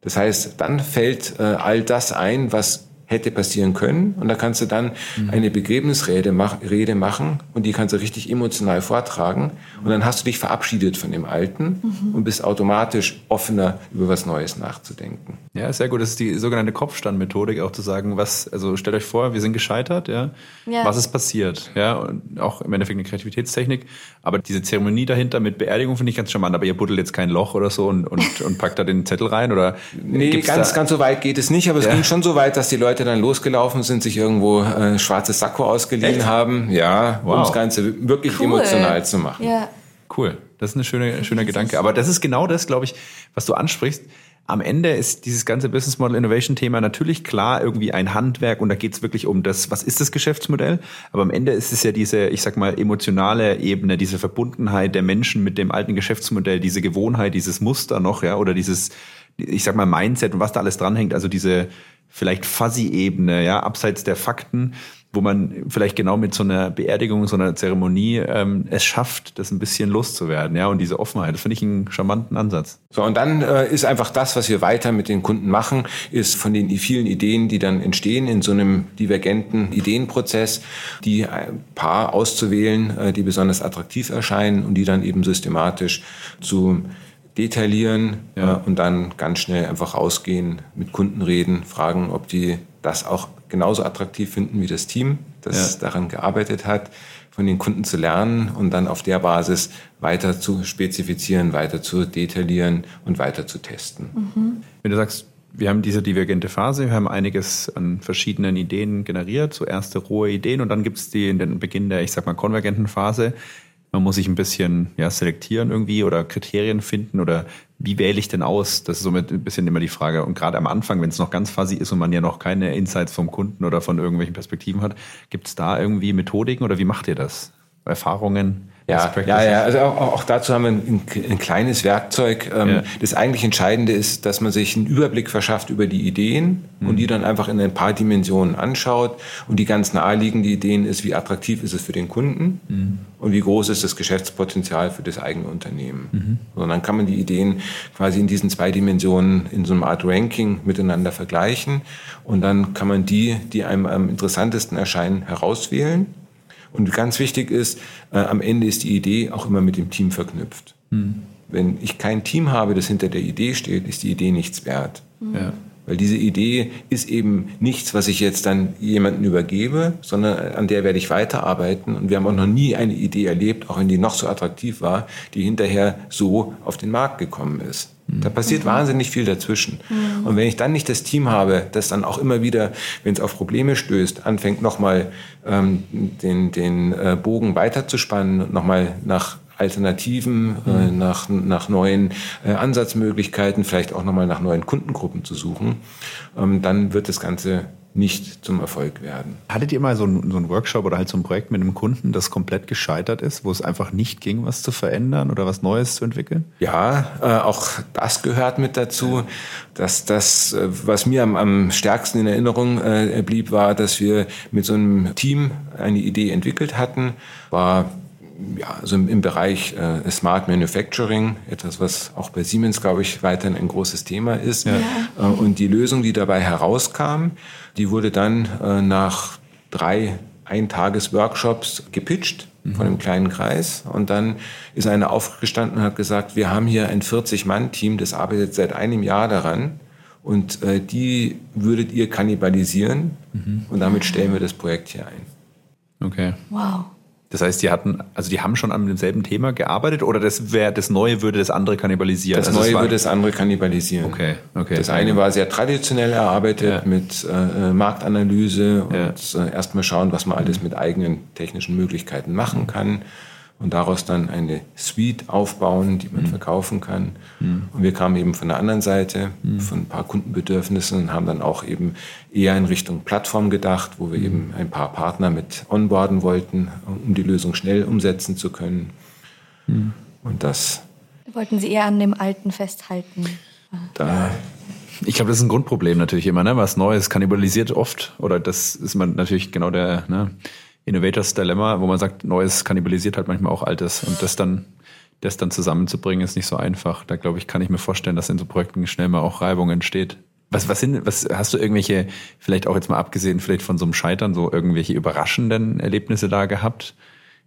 Das heißt, dann fällt äh, all das ein, was hätte passieren können. Und da kannst du dann mhm. eine Begräbnisrede mach, Rede machen und die kannst du richtig emotional vortragen. Und dann hast du dich verabschiedet von dem Alten mhm. und bist automatisch offener, über was Neues nachzudenken. Ja, sehr gut. Das ist die sogenannte Kopfstandmethodik, auch zu sagen, was, also stellt euch vor, wir sind gescheitert, ja. ja. Was ist passiert? Ja, und auch im Endeffekt eine Kreativitätstechnik. Aber diese Zeremonie dahinter mit Beerdigung finde ich ganz charmant. Aber ihr buddelt jetzt kein Loch oder so und, und, und packt da den Zettel rein oder? Nee, ganz, ganz so weit geht es nicht. Aber es ja. ging schon so weit, dass die Leute dann losgelaufen sind, sich irgendwo äh, schwarzes Sakko ausgeliehen Echt? haben. Ja, wow. um das Ganze wirklich cool. emotional zu machen. Ja. Cool. Das ist ein schöner, schöner Gedanke. Aber das ist genau das, glaube ich, was du ansprichst am Ende ist dieses ganze Business Model Innovation Thema natürlich klar irgendwie ein Handwerk und da geht es wirklich um das, was ist das Geschäftsmodell? Aber am Ende ist es ja diese, ich sag mal, emotionale Ebene, diese Verbundenheit der Menschen mit dem alten Geschäftsmodell, diese Gewohnheit, dieses Muster noch, ja, oder dieses, ich sag mal, Mindset und was da alles dranhängt, also diese vielleicht Fuzzy-Ebene, ja, abseits der Fakten, wo man vielleicht genau mit so einer Beerdigung, so einer Zeremonie ähm, es schafft, das ein bisschen loszuwerden, ja, und diese Offenheit. Das finde ich einen charmanten Ansatz. So, und dann äh, ist einfach das, was wir weiter mit den Kunden machen, ist von den vielen Ideen, die dann entstehen in so einem divergenten Ideenprozess, die ein paar auszuwählen, äh, die besonders attraktiv erscheinen und die dann eben systematisch zu detaillieren ja. äh, und dann ganz schnell einfach rausgehen, mit Kunden reden, fragen, ob die das auch genauso attraktiv finden wie das Team, das ja. daran gearbeitet hat, von den Kunden zu lernen und dann auf der Basis weiter zu spezifizieren, weiter zu detaillieren und weiter zu testen. Mhm. Wenn du sagst, wir haben diese divergente Phase, wir haben einiges an verschiedenen Ideen generiert, so erste rohe Ideen und dann gibt es die in den Beginn der, ich sag mal, konvergenten Phase. Man muss sich ein bisschen ja, selektieren irgendwie oder Kriterien finden oder wie wähle ich denn aus? Das ist somit ein bisschen immer die Frage. Und gerade am Anfang, wenn es noch ganz fuzzy ist und man ja noch keine Insights vom Kunden oder von irgendwelchen Perspektiven hat, gibt es da irgendwie Methodiken oder wie macht ihr das? Erfahrungen? Ja, ja, ja, also auch, auch dazu haben wir ein, ein kleines Werkzeug. Ähm, ja. Das eigentlich Entscheidende ist, dass man sich einen Überblick verschafft über die Ideen mhm. und die dann einfach in ein paar Dimensionen anschaut. Und die ganz naheliegende Ideen ist, wie attraktiv ist es für den Kunden mhm. und wie groß ist das Geschäftspotenzial für das eigene Unternehmen. Mhm. So, und dann kann man die Ideen quasi in diesen zwei Dimensionen in so einer Art Ranking miteinander vergleichen. Und dann kann man die, die einem am interessantesten erscheinen, herauswählen und ganz wichtig ist, äh, am Ende ist die Idee auch immer mit dem Team verknüpft. Mhm. Wenn ich kein Team habe, das hinter der Idee steht, ist die Idee nichts wert. Ja. Weil diese Idee ist eben nichts, was ich jetzt dann jemanden übergebe, sondern an der werde ich weiterarbeiten. Und wir haben auch noch nie eine Idee erlebt, auch wenn die noch so attraktiv war, die hinterher so auf den Markt gekommen ist. Da passiert mhm. wahnsinnig viel dazwischen. Mhm. Und wenn ich dann nicht das Team habe, das dann auch immer wieder, wenn es auf Probleme stößt, anfängt nochmal ähm, den, den äh, Bogen weiterzuspannen und nochmal nach Alternativen, äh, mhm. äh, nach, nach neuen äh, Ansatzmöglichkeiten, vielleicht auch nochmal nach neuen Kundengruppen zu suchen, ähm, dann wird das Ganze nicht zum Erfolg werden. Hattet ihr mal so einen, so einen Workshop oder halt so ein Projekt mit einem Kunden, das komplett gescheitert ist, wo es einfach nicht ging, was zu verändern oder was Neues zu entwickeln? Ja, äh, auch das gehört mit dazu. Dass das, äh, was mir am, am stärksten in Erinnerung äh, blieb, war, dass wir mit so einem Team eine Idee entwickelt hatten, war ja, also im, im Bereich äh, Smart Manufacturing, etwas, was auch bei Siemens, glaube ich, weiterhin ein großes Thema ist. Ja. Äh, und die Lösung, die dabei herauskam, die wurde dann äh, nach drei Eintages-Workshops gepitcht mhm. von einem kleinen Kreis. Und dann ist einer aufgestanden und hat gesagt, wir haben hier ein 40-Mann-Team, das arbeitet seit einem Jahr daran. Und äh, die würdet ihr kannibalisieren. Mhm. Und damit stellen wir das Projekt hier ein. Okay. Wow. Das heißt, die hatten, also die haben schon an demselben Thema gearbeitet oder das wäre das Neue würde das andere kannibalisieren? Das also Neue würde das andere kannibalisieren. Okay, okay. Das eine war sehr traditionell erarbeitet ja. mit äh, Marktanalyse und ja. äh, erstmal schauen, was man alles mit eigenen technischen Möglichkeiten machen kann und daraus dann eine Suite aufbauen, die man mhm. verkaufen kann. Mhm. Und wir kamen eben von der anderen Seite, mhm. von ein paar Kundenbedürfnissen und haben dann auch eben eher in Richtung Plattform gedacht, wo wir mhm. eben ein paar Partner mit onboarden wollten, um die Lösung schnell umsetzen zu können. Mhm. Und das. Wollten Sie eher an dem Alten festhalten? Da, ich glaube, das ist ein Grundproblem natürlich immer, ne? Was Neues kannibalisiert oft. Oder das ist man natürlich genau der, ne? Innovators Dilemma, wo man sagt, Neues kannibalisiert halt manchmal auch Altes. Und das dann, das dann zusammenzubringen, ist nicht so einfach. Da glaube ich, kann ich mir vorstellen, dass in so Projekten schnell mal auch Reibung entsteht. Was, was sind, was hast du irgendwelche, vielleicht auch jetzt mal abgesehen, vielleicht von so einem Scheitern, so irgendwelche überraschenden Erlebnisse da gehabt?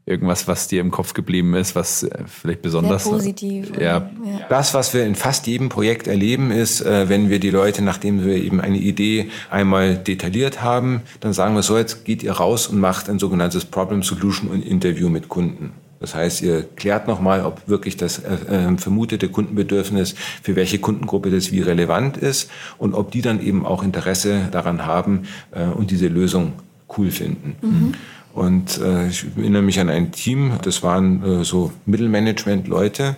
Irgendwas, was dir im Kopf geblieben ist, was äh, vielleicht besonders Sehr positiv. Ja. ja. Das, was wir in fast jedem Projekt erleben, ist, äh, wenn wir die Leute, nachdem wir eben eine Idee einmal detailliert haben, dann sagen wir so, jetzt geht ihr raus und macht ein sogenanntes Problem Solution und Interview mit Kunden. Das heißt, ihr klärt nochmal, ob wirklich das äh, äh, vermutete Kundenbedürfnis für welche Kundengruppe das wie relevant ist und ob die dann eben auch Interesse daran haben äh, und diese Lösung cool finden. Mhm. Und äh, ich erinnere mich an ein Team, das waren äh, so Mittelmanagement-Leute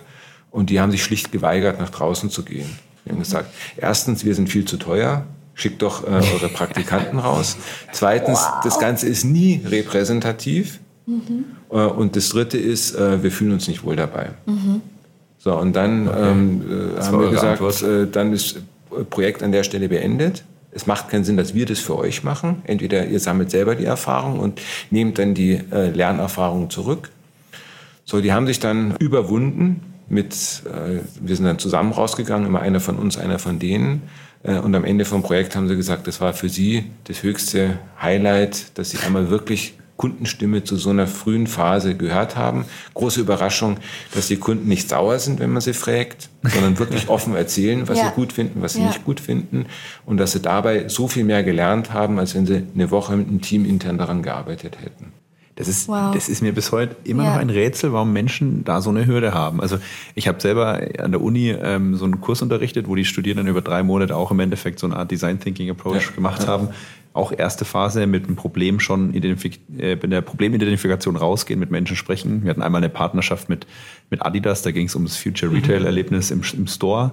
und die haben sich schlicht geweigert, nach draußen zu gehen. Die haben gesagt, erstens, wir sind viel zu teuer, schickt doch äh, eure Praktikanten raus. Zweitens, wow. das Ganze ist nie repräsentativ. Mhm. Äh, und das Dritte ist, äh, wir fühlen uns nicht wohl dabei. Mhm. So, und dann okay. ähm, äh, haben wir gesagt, äh, dann ist Projekt an der Stelle beendet. Es macht keinen Sinn, dass wir das für euch machen. Entweder ihr sammelt selber die Erfahrung und nehmt dann die äh, Lernerfahrungen zurück. So, die haben sich dann überwunden mit, äh, wir sind dann zusammen rausgegangen, immer einer von uns, einer von denen. Äh, und am Ende vom Projekt haben sie gesagt, das war für sie das höchste Highlight, dass sie einmal wirklich Kundenstimme zu so einer frühen Phase gehört haben. Große Überraschung, dass die Kunden nicht sauer sind, wenn man sie fragt, sondern wirklich offen erzählen, was ja. sie gut finden, was sie ja. nicht gut finden und dass sie dabei so viel mehr gelernt haben, als wenn sie eine Woche mit einem Team intern daran gearbeitet hätten. Das ist, wow. das ist mir bis heute immer ja. noch ein Rätsel, warum Menschen da so eine Hürde haben. Also ich habe selber an der Uni ähm, so einen Kurs unterrichtet, wo die Studierenden über drei Monate auch im Endeffekt so eine Art Design Thinking Approach gemacht haben auch erste Phase mit dem Problem schon identifik äh, in der Problemidentifikation rausgehen, mit Menschen sprechen. Wir hatten einmal eine Partnerschaft mit, mit Adidas, da ging es ums Future Retail Erlebnis im, im Store.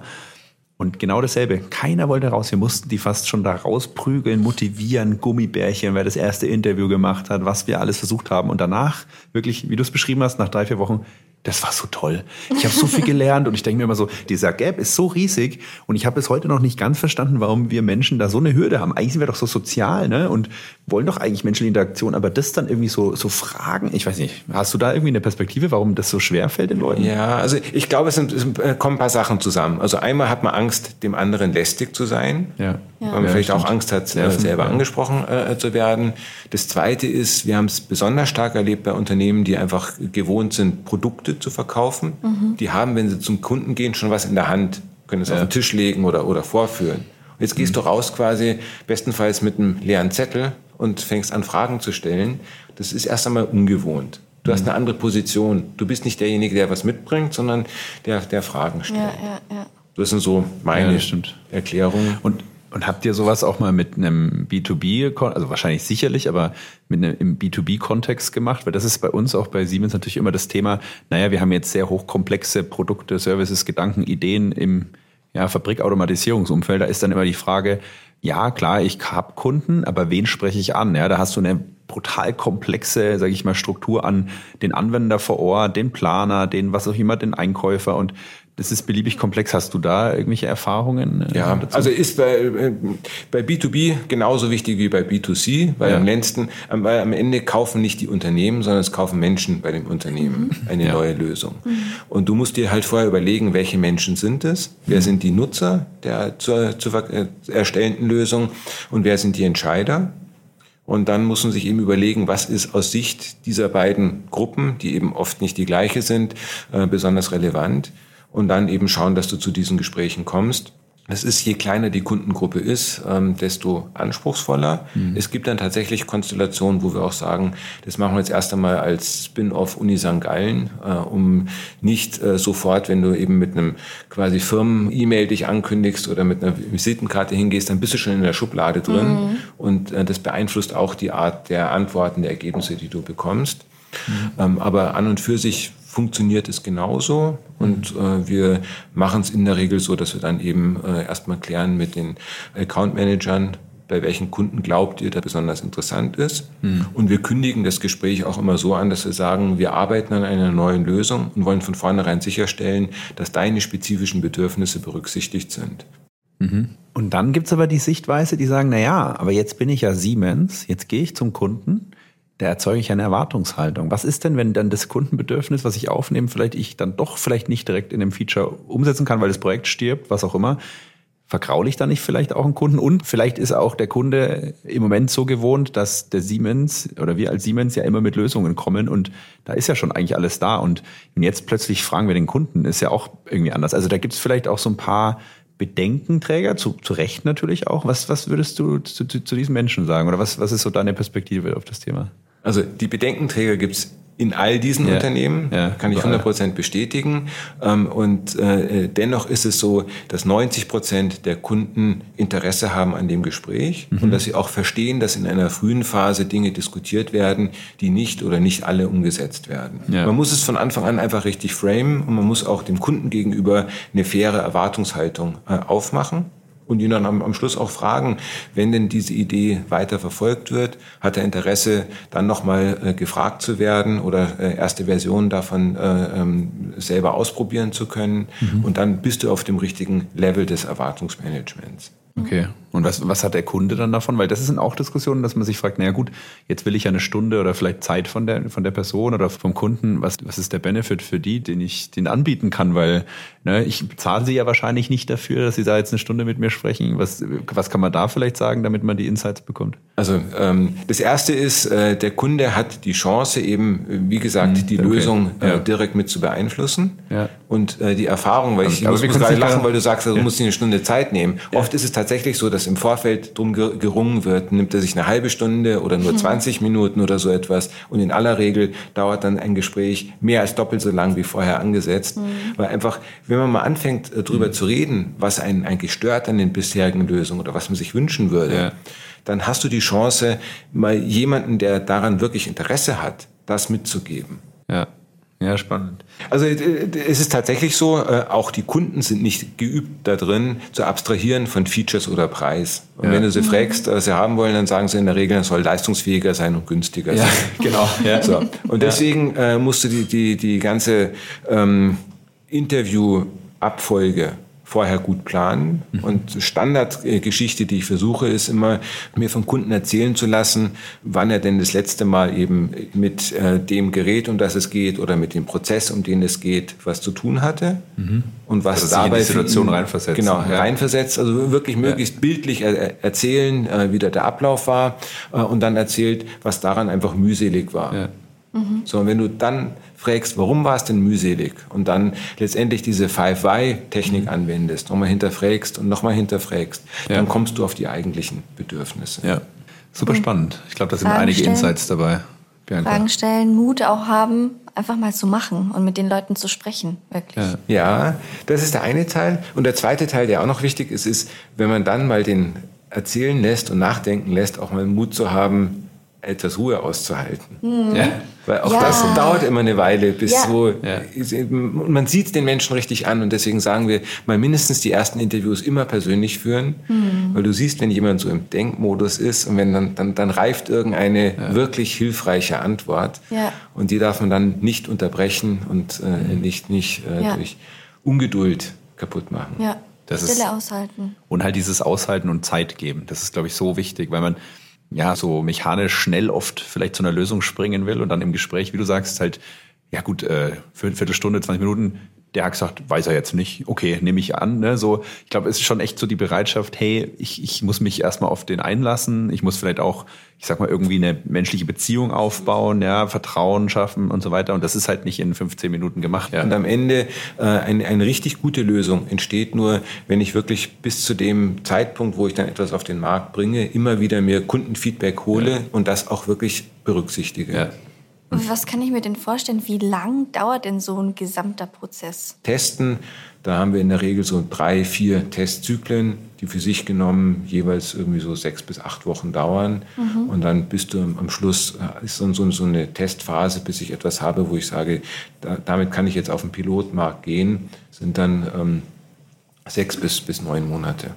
Und genau dasselbe. Keiner wollte raus. Wir mussten die fast schon da rausprügeln, motivieren, Gummibärchen, wer das erste Interview gemacht hat, was wir alles versucht haben. Und danach, wirklich, wie du es beschrieben hast, nach drei, vier Wochen, das war so toll. Ich habe so viel gelernt und ich denke mir immer so, dieser Gap ist so riesig und ich habe bis heute noch nicht ganz verstanden, warum wir Menschen da so eine Hürde haben. Eigentlich sind wir doch so sozial, ne? Und wollen doch eigentlich menschliche Interaktion, aber das dann irgendwie so so Fragen, ich weiß nicht, hast du da irgendwie eine Perspektive, warum das so schwer fällt den Leuten? Ja, also ich glaube, es, sind, es äh, kommen ein paar Sachen zusammen. Also einmal hat man Angst, dem anderen lästig zu sein. Ja. Ja. Weil man ja, vielleicht stimmt. auch Angst hat, äh, selber angesprochen äh, zu werden. Das zweite ist, wir haben es besonders stark erlebt bei Unternehmen, die einfach gewohnt sind, Produkte zu verkaufen. Mhm. Die haben, wenn sie zum Kunden gehen, schon was in der Hand, können es ja. auf den Tisch legen oder, oder vorführen. Jetzt gehst mhm. du raus quasi bestenfalls mit einem leeren Zettel und fängst an, Fragen zu stellen. Das ist erst einmal ungewohnt. Du mhm. hast eine andere Position. Du bist nicht derjenige, der was mitbringt, sondern der, der Fragen stellt. Ja, ja, ja. Das sind so meine ja, Erklärungen. Und und habt ihr sowas auch mal mit einem B2B, also wahrscheinlich sicherlich, aber mit einem im B2B-Kontext gemacht? Weil das ist bei uns auch bei Siemens natürlich immer das Thema, naja, wir haben jetzt sehr hochkomplexe Produkte, Services, Gedanken, Ideen im ja, Fabrikautomatisierungsumfeld. Da ist dann immer die Frage, ja, klar, ich habe Kunden, aber wen spreche ich an? Ja, da hast du eine brutal komplexe, sage ich mal, Struktur an den Anwender vor Ort, den Planer, den was auch immer, den Einkäufer und das ist beliebig komplex. Hast du da irgendwelche Erfahrungen? Äh, ja, dazu? also ist bei, äh, bei B2B genauso wichtig wie bei B2C, weil ja. am letzten, weil am Ende kaufen nicht die Unternehmen, sondern es kaufen Menschen bei dem Unternehmen mhm. eine ja. neue Lösung. Mhm. Und du musst dir halt vorher überlegen, welche Menschen sind es, wer mhm. sind die Nutzer der zu, zu äh, erstellenden Lösung und wer sind die Entscheider. Und dann muss man sich eben überlegen, was ist aus Sicht dieser beiden Gruppen, die eben oft nicht die gleiche sind, besonders relevant und dann eben schauen, dass du zu diesen Gesprächen kommst. Es ist, je kleiner die Kundengruppe ist, ähm, desto anspruchsvoller. Mhm. Es gibt dann tatsächlich Konstellationen, wo wir auch sagen, das machen wir jetzt erst einmal als Spin-off Uni St. Gallen, äh, um nicht äh, sofort, wenn du eben mit einem quasi Firmen-E-Mail dich ankündigst oder mit einer Visitenkarte hingehst, dann bist du schon in der Schublade drin. Mhm. Und äh, das beeinflusst auch die Art der Antworten, der Ergebnisse, die du bekommst. Mhm. Ähm, aber an und für sich funktioniert es genauso. Und äh, wir machen es in der Regel so, dass wir dann eben äh, erstmal klären mit den Account Managern, bei welchen Kunden glaubt ihr, der besonders interessant ist. Mhm. Und wir kündigen das Gespräch auch immer so an, dass wir sagen, wir arbeiten an einer neuen Lösung und wollen von vornherein sicherstellen, dass deine spezifischen Bedürfnisse berücksichtigt sind. Mhm. Und dann gibt's aber die Sichtweise, die sagen, na ja, aber jetzt bin ich ja Siemens, jetzt gehe ich zum Kunden da erzeuge ich eine Erwartungshaltung. Was ist denn, wenn dann das Kundenbedürfnis, was ich aufnehme, vielleicht ich dann doch vielleicht nicht direkt in dem Feature umsetzen kann, weil das Projekt stirbt, was auch immer? vergraulich dann nicht vielleicht auch einen Kunden? Und vielleicht ist auch der Kunde im Moment so gewohnt, dass der Siemens oder wir als Siemens ja immer mit Lösungen kommen und da ist ja schon eigentlich alles da. Und jetzt plötzlich fragen wir den Kunden, ist ja auch irgendwie anders. Also da gibt es vielleicht auch so ein paar Bedenkenträger, zu, zu Recht natürlich auch. Was, was würdest du zu, zu, zu diesen Menschen sagen? Oder was, was ist so deine Perspektive auf das Thema? Also die Bedenkenträger gibt es in all diesen ja. Unternehmen, ja, kann ich 100 Prozent bestätigen. Ähm, und äh, dennoch ist es so, dass 90 Prozent der Kunden Interesse haben an dem Gespräch mhm. und dass sie auch verstehen, dass in einer frühen Phase Dinge diskutiert werden, die nicht oder nicht alle umgesetzt werden. Ja. Man muss es von Anfang an einfach richtig framen und man muss auch dem Kunden gegenüber eine faire Erwartungshaltung äh, aufmachen und ihn dann am, am, Schluss auch fragen, wenn denn diese Idee weiter verfolgt wird, hat er Interesse, dann nochmal äh, gefragt zu werden oder äh, erste Versionen davon äh, ähm, selber ausprobieren zu können. Mhm. Und dann bist du auf dem richtigen Level des Erwartungsmanagements. Okay. Und was, was hat der Kunde dann davon? Weil das sind auch Diskussionen, dass man sich fragt, naja gut, jetzt will ich ja eine Stunde oder vielleicht Zeit von der, von der Person oder vom Kunden. Was, was ist der Benefit für die, den ich den anbieten kann? Weil ne, ich zahle sie ja wahrscheinlich nicht dafür, dass sie da jetzt eine Stunde mit mir sprechen. Was, was kann man da vielleicht sagen, damit man die Insights bekommt? Also ähm, das Erste ist, äh, der Kunde hat die Chance eben, wie gesagt, hm, die okay. Lösung äh, ja. direkt mit zu beeinflussen. Ja. Und äh, die Erfahrung, weil ich, ich muss gerade lachen, weil du sagst, also, du musst dir eine Stunde Zeit nehmen. Oft ist es tatsächlich so, dass dass im Vorfeld drum gerungen wird, nimmt er sich eine halbe Stunde oder nur 20 mhm. Minuten oder so etwas. Und in aller Regel dauert dann ein Gespräch mehr als doppelt so lang wie vorher angesetzt. Mhm. Weil einfach, wenn man mal anfängt, äh, darüber mhm. zu reden, was einen eigentlich stört an den bisherigen Lösungen oder was man sich wünschen würde, ja. dann hast du die Chance, mal jemanden, der daran wirklich Interesse hat, das mitzugeben. Ja. Ja, spannend. Also äh, es ist tatsächlich so, äh, auch die Kunden sind nicht geübt da drin, zu abstrahieren von Features oder Preis. Und ja. wenn du sie fragst, was sie haben wollen, dann sagen sie in der Regel, es soll leistungsfähiger sein und günstiger ja, sein. Genau. Ja. So. Und deswegen äh, musst du die, die, die ganze ähm, Interviewabfolge vorher gut planen. Mhm. Und Standardgeschichte, die ich versuche, ist immer, mir vom Kunden erzählen zu lassen, wann er denn das letzte Mal eben mit äh, dem Gerät, um das es geht, oder mit dem Prozess, um den es geht, was zu tun hatte. Mhm. Und was also dabei in die Situation ihn, reinversetzt. Genau, ja. reinversetzt. Also wirklich möglichst ja. bildlich er erzählen, äh, wie der, der Ablauf war, äh, und dann erzählt, was daran einfach mühselig war. Ja. Mhm. So, und wenn du dann fragst, warum war es denn mühselig? Und dann letztendlich diese Five-Why-Technik mhm. anwendest, nochmal hinterfragst und nochmal hinterfragst, ja. dann kommst du auf die eigentlichen Bedürfnisse. Ja, super mhm. spannend. Ich glaube, da sind Fragen einige stellen, Insights dabei. Bianca. Fragen stellen, Mut auch haben, einfach mal zu machen und mit den Leuten zu sprechen, wirklich. Ja. ja, das ist der eine Teil. Und der zweite Teil, der auch noch wichtig ist, ist, wenn man dann mal den erzählen lässt und nachdenken lässt, auch mal Mut zu haben, etwas Ruhe auszuhalten. Mhm. Ja. Weil auch ja. das dauert immer eine Weile, bis ja. so, ja. man sieht den Menschen richtig an und deswegen sagen wir, mal mindestens die ersten Interviews immer persönlich führen, mhm. weil du siehst, wenn jemand so im Denkmodus ist und wenn dann, dann, dann reift irgendeine wirklich hilfreiche Antwort und die darf man dann nicht unterbrechen und äh, mhm. nicht, nicht äh, durch Ungeduld kaputt machen. Ja. Das Stille ist, aushalten. Und halt dieses Aushalten und Zeit geben. Das ist, glaube ich, so wichtig, weil man ja, so mechanisch schnell oft vielleicht zu einer Lösung springen will und dann im Gespräch, wie du sagst, halt, ja gut, äh, für eine Viertelstunde, 20 Minuten der hat gesagt, weiß er jetzt nicht. Okay, nehme ich an. Ne? So, ich glaube, es ist schon echt so die Bereitschaft, hey, ich, ich muss mich erstmal auf den einlassen. Ich muss vielleicht auch, ich sag mal, irgendwie eine menschliche Beziehung aufbauen, ja, Vertrauen schaffen und so weiter. Und das ist halt nicht in 15 Minuten gemacht. Ja. Und am Ende äh, eine, eine richtig gute Lösung entsteht nur, wenn ich wirklich bis zu dem Zeitpunkt, wo ich dann etwas auf den Markt bringe, immer wieder mir Kundenfeedback hole ja. und das auch wirklich berücksichtige. Ja. Was kann ich mir denn vorstellen? Wie lang dauert denn so ein gesamter Prozess? Testen, da haben wir in der Regel so drei, vier Testzyklen, die für sich genommen jeweils irgendwie so sechs bis acht Wochen dauern. Mhm. Und dann bist du am Schluss, äh, ist dann so, so eine Testphase, bis ich etwas habe, wo ich sage, da, damit kann ich jetzt auf den Pilotmarkt gehen, sind dann ähm, sechs bis, bis neun Monate.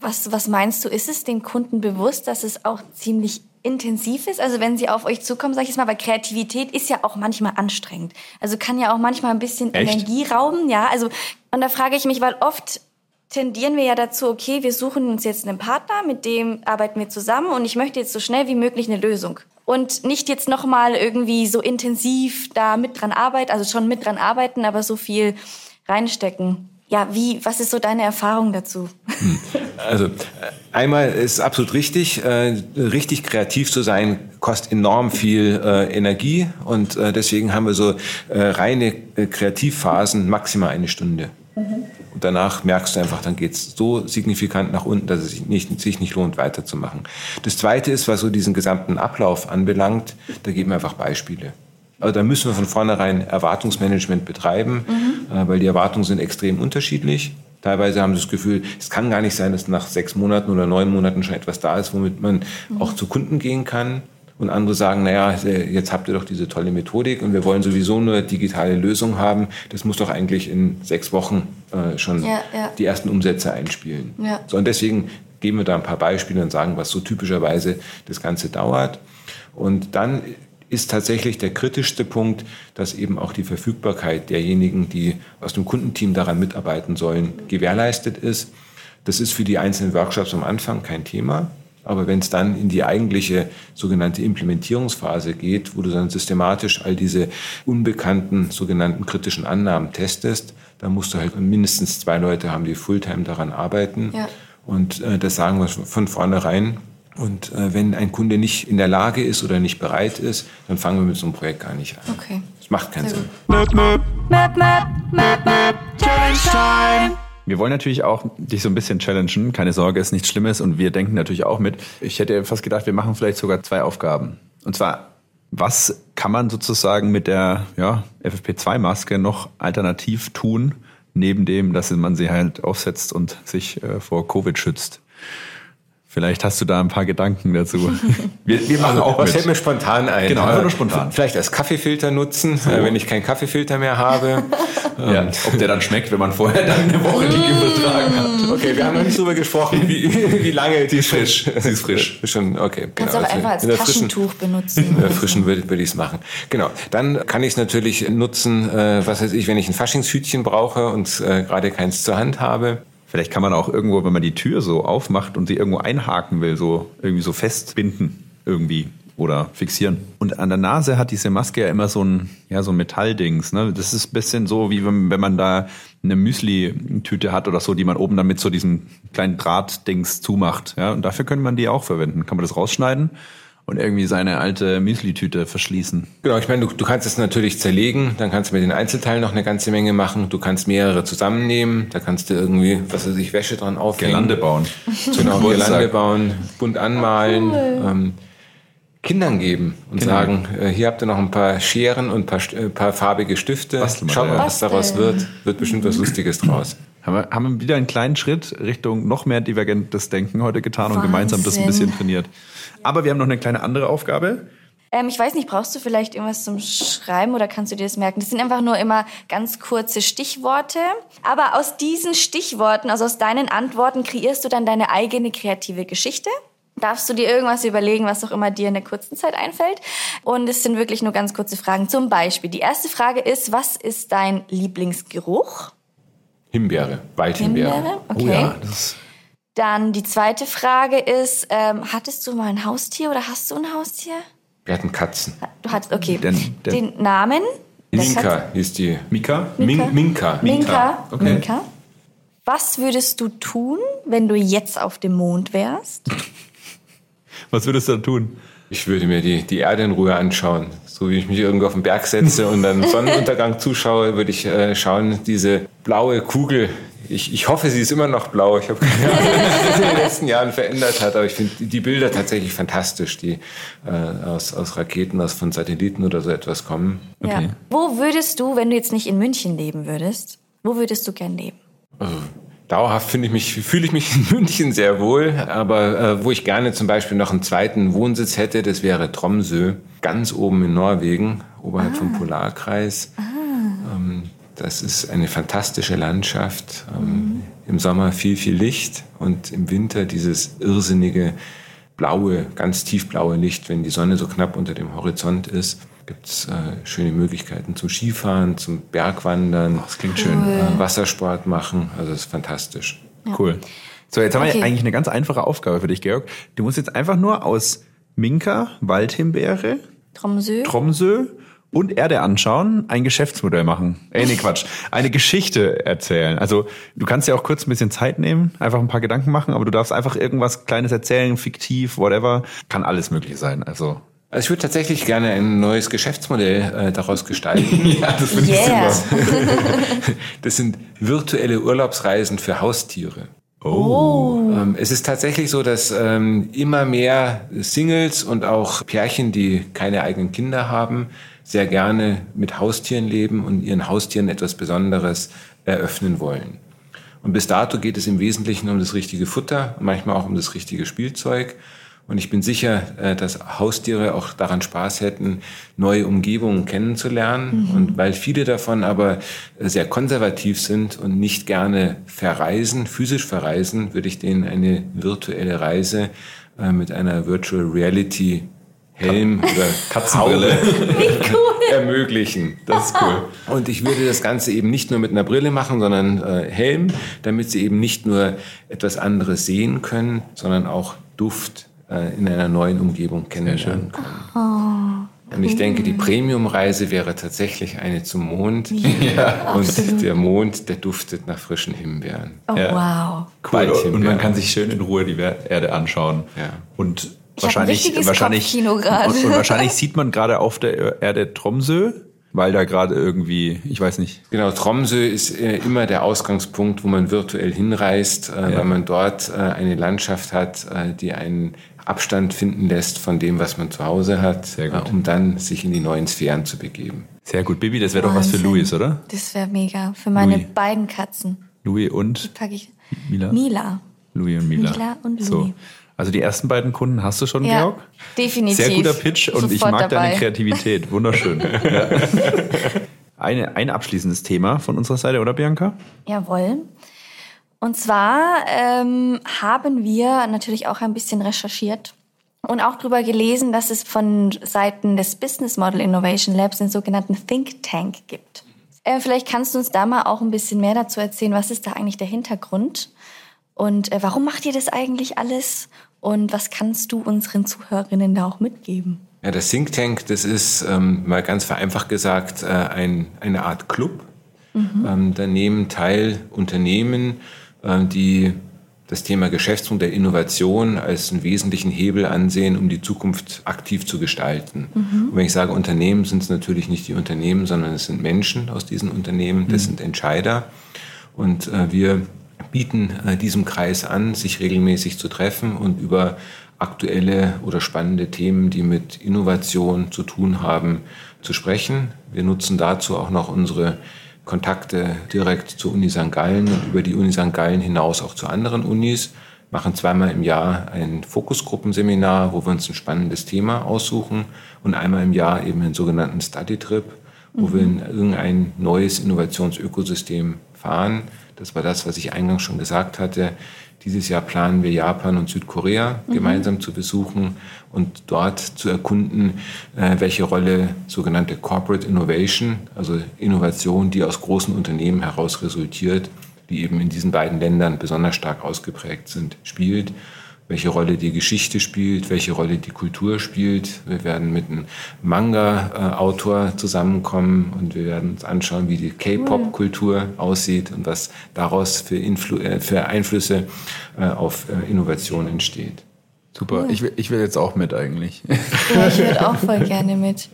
Was, was meinst du, ist es den Kunden bewusst, dass es auch ziemlich intensiv ist? Also wenn sie auf euch zukommen, sag ich jetzt mal, weil Kreativität ist ja auch manchmal anstrengend. Also kann ja auch manchmal ein bisschen Echt? Energie rauben, ja. Also und da frage ich mich, weil oft tendieren wir ja dazu, okay, wir suchen uns jetzt einen Partner, mit dem arbeiten wir zusammen und ich möchte jetzt so schnell wie möglich eine Lösung und nicht jetzt noch mal irgendwie so intensiv da mit dran arbeiten, also schon mit dran arbeiten, aber so viel reinstecken. Ja, wie, was ist so deine Erfahrung dazu? Hm. Also äh, einmal ist absolut richtig, äh, richtig kreativ zu sein, kostet enorm viel äh, Energie und deswegen haben wir so reine Kreativphasen maximal eine Stunde. Mhm. Und danach merkst du einfach, dann geht es so signifikant nach unten, dass es sich nicht, sich nicht lohnt, weiterzumachen. Das Zweite ist, was so diesen gesamten Ablauf anbelangt, da geben wir einfach Beispiele. Also da müssen wir von vornherein Erwartungsmanagement betreiben, mhm. äh, weil die Erwartungen sind extrem unterschiedlich. Teilweise haben sie das Gefühl, es kann gar nicht sein, dass nach sechs Monaten oder neun Monaten schon etwas da ist, womit man mhm. auch zu Kunden gehen kann. Und andere sagen, naja, jetzt habt ihr doch diese tolle Methodik und wir wollen sowieso nur digitale Lösung haben. Das muss doch eigentlich in sechs Wochen äh, schon ja, ja. die ersten Umsätze einspielen. Ja. So, und deswegen geben wir da ein paar Beispiele und sagen, was so typischerweise das Ganze dauert. Und dann ist tatsächlich der kritischste Punkt, dass eben auch die Verfügbarkeit derjenigen, die aus dem Kundenteam daran mitarbeiten sollen, gewährleistet ist. Das ist für die einzelnen Workshops am Anfang kein Thema. Aber wenn es dann in die eigentliche sogenannte Implementierungsphase geht, wo du dann systematisch all diese unbekannten sogenannten kritischen Annahmen testest, dann musst du halt mindestens zwei Leute haben, die Fulltime daran arbeiten. Ja. Und äh, das sagen wir von vornherein. Und äh, wenn ein Kunde nicht in der Lage ist oder nicht bereit ist, dann fangen wir mit so einem Projekt gar nicht an. Okay. Das macht keinen Sehr Sinn. Map, map, map, map, map, map, Challenge Time. Wir wollen natürlich auch dich so ein bisschen challengen. Keine Sorge, ist nichts Schlimmes und wir denken natürlich auch mit. Ich hätte fast gedacht, wir machen vielleicht sogar zwei Aufgaben. Und zwar, was kann man sozusagen mit der ja, FFP2-Maske noch alternativ tun, neben dem, dass man sie halt aufsetzt und sich äh, vor Covid schützt? Vielleicht hast du da ein paar Gedanken dazu. Wir, wir machen also, auch Was mit. fällt mir spontan ein? Genau, einfach nur spontan. Vielleicht als Kaffeefilter nutzen, so. Äh, wenn ich keinen Kaffeefilter mehr habe. ja, ob der dann schmeckt, wenn man vorher dann eine Woche die übertragen hat. Okay, wir haben noch nicht drüber gesprochen, wie, wie lange die ist frisch. Sie ist frisch. Schon, okay. Kannst genau, aber einfach als Taschentuch frischen, benutzen. In der frischen würde, würde ich es machen. Genau. Dann kann ich es natürlich nutzen, äh, was weiß ich, wenn ich ein Faschingshütchen brauche und äh, gerade keins zur Hand habe Vielleicht kann man auch irgendwo, wenn man die Tür so aufmacht und sie irgendwo einhaken will, so irgendwie so festbinden irgendwie oder fixieren. Und an der Nase hat diese Maske ja immer so ein, ja, so ein Metalldings. Ne? Das ist ein bisschen so, wie wenn, wenn man da eine Müsli-Tüte hat oder so, die man oben dann mit so diesem kleinen Drahtdings zumacht. Ja? Und dafür könnte man die auch verwenden. Kann man das rausschneiden und irgendwie seine alte Müsli-Tüte verschließen. Genau, ich meine, du, du kannst es natürlich zerlegen, dann kannst du mit den Einzelteilen noch eine ganze Menge machen. Du kannst mehrere zusammennehmen, da kannst du irgendwie, was weiß ich, Wäsche dran aufhängen. Gelande bauen. Genau, Gelande bauen, bunt anmalen. Cool. Ähm, Kindern geben und Kinder. sagen, äh, hier habt ihr noch ein paar Scheren und ein paar, äh, paar farbige Stifte. Schaut mal, was daraus wird. Wird bestimmt was Lustiges draus. Haben wir, haben wir wieder einen kleinen Schritt Richtung noch mehr divergentes Denken heute getan Wahnsinn. und gemeinsam das ein bisschen trainiert. Aber wir haben noch eine kleine andere Aufgabe. Ähm, ich weiß nicht, brauchst du vielleicht irgendwas zum Schreiben oder kannst du dir das merken? Das sind einfach nur immer ganz kurze Stichworte. Aber aus diesen Stichworten, also aus deinen Antworten, kreierst du dann deine eigene kreative Geschichte. Darfst du dir irgendwas überlegen, was auch immer dir in der kurzen Zeit einfällt? Und es sind wirklich nur ganz kurze Fragen. Zum Beispiel, die erste Frage ist, was ist dein Lieblingsgeruch? Himbeere, Waldhimbeere. Himbeere? Okay. Oh ja, das dann die zweite Frage ist, ähm, hattest du mal ein Haustier oder hast du ein Haustier? Wir hatten Katzen. Du hattest, okay. Den, den, den Namen? Minka hieß die. Mika? Minka. Minka. Minka. Okay. Minka. Was würdest du tun, wenn du jetzt auf dem Mond wärst? Was würdest du da tun? Ich würde mir die, die Erde in Ruhe anschauen. So wie ich mich irgendwo auf den Berg setze und dann Sonnenuntergang zuschaue, würde ich äh, schauen, diese blaue Kugel, ich, ich hoffe, sie ist immer noch blau. Ich habe keine Ahnung, was sich in den letzten Jahren verändert hat, aber ich finde die Bilder tatsächlich fantastisch, die äh, aus, aus Raketen, aus von Satelliten oder so etwas kommen. Okay. Ja. Wo würdest du, wenn du jetzt nicht in München leben würdest, wo würdest du gern leben? Also, dauerhaft finde ich mich, fühle ich mich in München sehr wohl, aber äh, wo ich gerne zum Beispiel noch einen zweiten Wohnsitz hätte, das wäre Tromsø, ganz oben in Norwegen, oberhalb ah. vom Polarkreis. Ah. Das ist eine fantastische Landschaft. Mhm. Im Sommer viel, viel Licht und im Winter dieses irrsinnige blaue, ganz tiefblaue Licht, wenn die Sonne so knapp unter dem Horizont ist. Gibt es äh, schöne Möglichkeiten zum Skifahren, zum Bergwandern. Oh, das klingt schön. Äh, Wassersport machen. Also das ist fantastisch. Ja. Cool. So, jetzt haben okay. wir eigentlich eine ganz einfache Aufgabe für dich, Georg. Du musst jetzt einfach nur aus Minka, Waldhimbeere, Tromsø, Tromsø und Erde anschauen, ein Geschäftsmodell machen. Ey, nee, Quatsch. Eine Geschichte erzählen. Also du kannst ja auch kurz ein bisschen Zeit nehmen, einfach ein paar Gedanken machen, aber du darfst einfach irgendwas Kleines erzählen, fiktiv, whatever. Kann alles möglich sein. Also also ich würde tatsächlich gerne ein neues Geschäftsmodell äh, daraus gestalten. ja, das finde yeah. ich super. das sind virtuelle Urlaubsreisen für Haustiere. Oh. Ähm, es ist tatsächlich so, dass ähm, immer mehr Singles und auch Pärchen, die keine eigenen Kinder haben, sehr gerne mit Haustieren leben und ihren Haustieren etwas Besonderes eröffnen wollen. Und bis dato geht es im Wesentlichen um das richtige Futter, manchmal auch um das richtige Spielzeug. Und ich bin sicher, äh, dass Haustiere auch daran Spaß hätten, neue Umgebungen kennenzulernen. Mhm. Und weil viele davon aber sehr konservativ sind und nicht gerne verreisen, physisch verreisen, würde ich denen eine virtuelle Reise äh, mit einer Virtual Reality Helm oder Katzenbrille cool. ermöglichen. Das ist cool. Und ich würde das Ganze eben nicht nur mit einer Brille machen, sondern äh, Helm, damit sie eben nicht nur etwas anderes sehen können, sondern auch Duft, äh, in einer neuen Umgebung kennenlernen können. Oh. Und ich denke, die Premium-Reise wäre tatsächlich eine zum Mond. Ja, und absolut. der Mond, der duftet nach frischen Himbeeren. Oh, ja. wow. Cool. Und man kann sich schön in Ruhe die Erde anschauen. Ja. Und wahrscheinlich, wahrscheinlich, und, und wahrscheinlich sieht man gerade auf der Erde Tromsø weil da gerade irgendwie, ich weiß nicht. Genau, Tromsø ist äh, immer der Ausgangspunkt, wo man virtuell hinreist, äh, ja. weil man dort äh, eine Landschaft hat, äh, die einen Abstand finden lässt von dem, was man zu Hause hat, äh, um dann sich in die neuen Sphären zu begeben. Sehr gut. Bibi, das wäre doch was für Louis, oder? Das wäre mega. Für meine Louis. beiden Katzen. Louis und? Ich. Mila. Mila. Louis und Mila. Mila und Louis. So. Also die ersten beiden Kunden hast du schon, ja, Georg? Definitiv. Sehr guter Pitch und Sofort ich mag dabei. deine Kreativität. Wunderschön. ja. Eine, ein abschließendes Thema von unserer Seite, oder Bianca? Jawohl. Und zwar ähm, haben wir natürlich auch ein bisschen recherchiert und auch darüber gelesen, dass es von Seiten des Business Model Innovation Labs den sogenannten Think Tank gibt. Äh, vielleicht kannst du uns da mal auch ein bisschen mehr dazu erzählen. Was ist da eigentlich der Hintergrund? Und äh, warum macht ihr das eigentlich alles? Und was kannst du unseren Zuhörerinnen da auch mitgeben? Ja, das Think Tank, das ist ähm, mal ganz vereinfacht gesagt äh, ein, eine Art Club. Mhm. Ähm, da nehmen teil Unternehmen, äh, die das Thema Geschäftsmodell Innovation als einen wesentlichen Hebel ansehen, um die Zukunft aktiv zu gestalten. Mhm. Und wenn ich sage Unternehmen, sind es natürlich nicht die Unternehmen, sondern es sind Menschen aus diesen Unternehmen, das mhm. sind Entscheider. Und äh, wir bieten äh, diesem Kreis an, sich regelmäßig zu treffen und über aktuelle oder spannende Themen, die mit Innovation zu tun haben, zu sprechen. Wir nutzen dazu auch noch unsere Kontakte direkt zur Uni St. Gallen und über die Uni St. Gallen hinaus auch zu anderen Unis, machen zweimal im Jahr ein Fokusgruppenseminar, wo wir uns ein spannendes Thema aussuchen und einmal im Jahr eben einen sogenannten Study Trip, wo mhm. wir in irgendein neues Innovationsökosystem fahren das war das, was ich eingangs schon gesagt hatte. Dieses Jahr planen wir Japan und Südkorea mhm. gemeinsam zu besuchen und dort zu erkunden, äh, welche Rolle sogenannte Corporate Innovation, also Innovation, die aus großen Unternehmen heraus resultiert, die eben in diesen beiden Ländern besonders stark ausgeprägt sind, spielt welche Rolle die Geschichte spielt, welche Rolle die Kultur spielt. Wir werden mit einem Manga-Autor zusammenkommen und wir werden uns anschauen, wie die K-Pop-Kultur aussieht und was daraus für, Influ äh, für Einflüsse äh, auf äh, Innovation entsteht. Super, ich will, ich will jetzt auch mit eigentlich. Ja, ich würde auch voll gerne mit.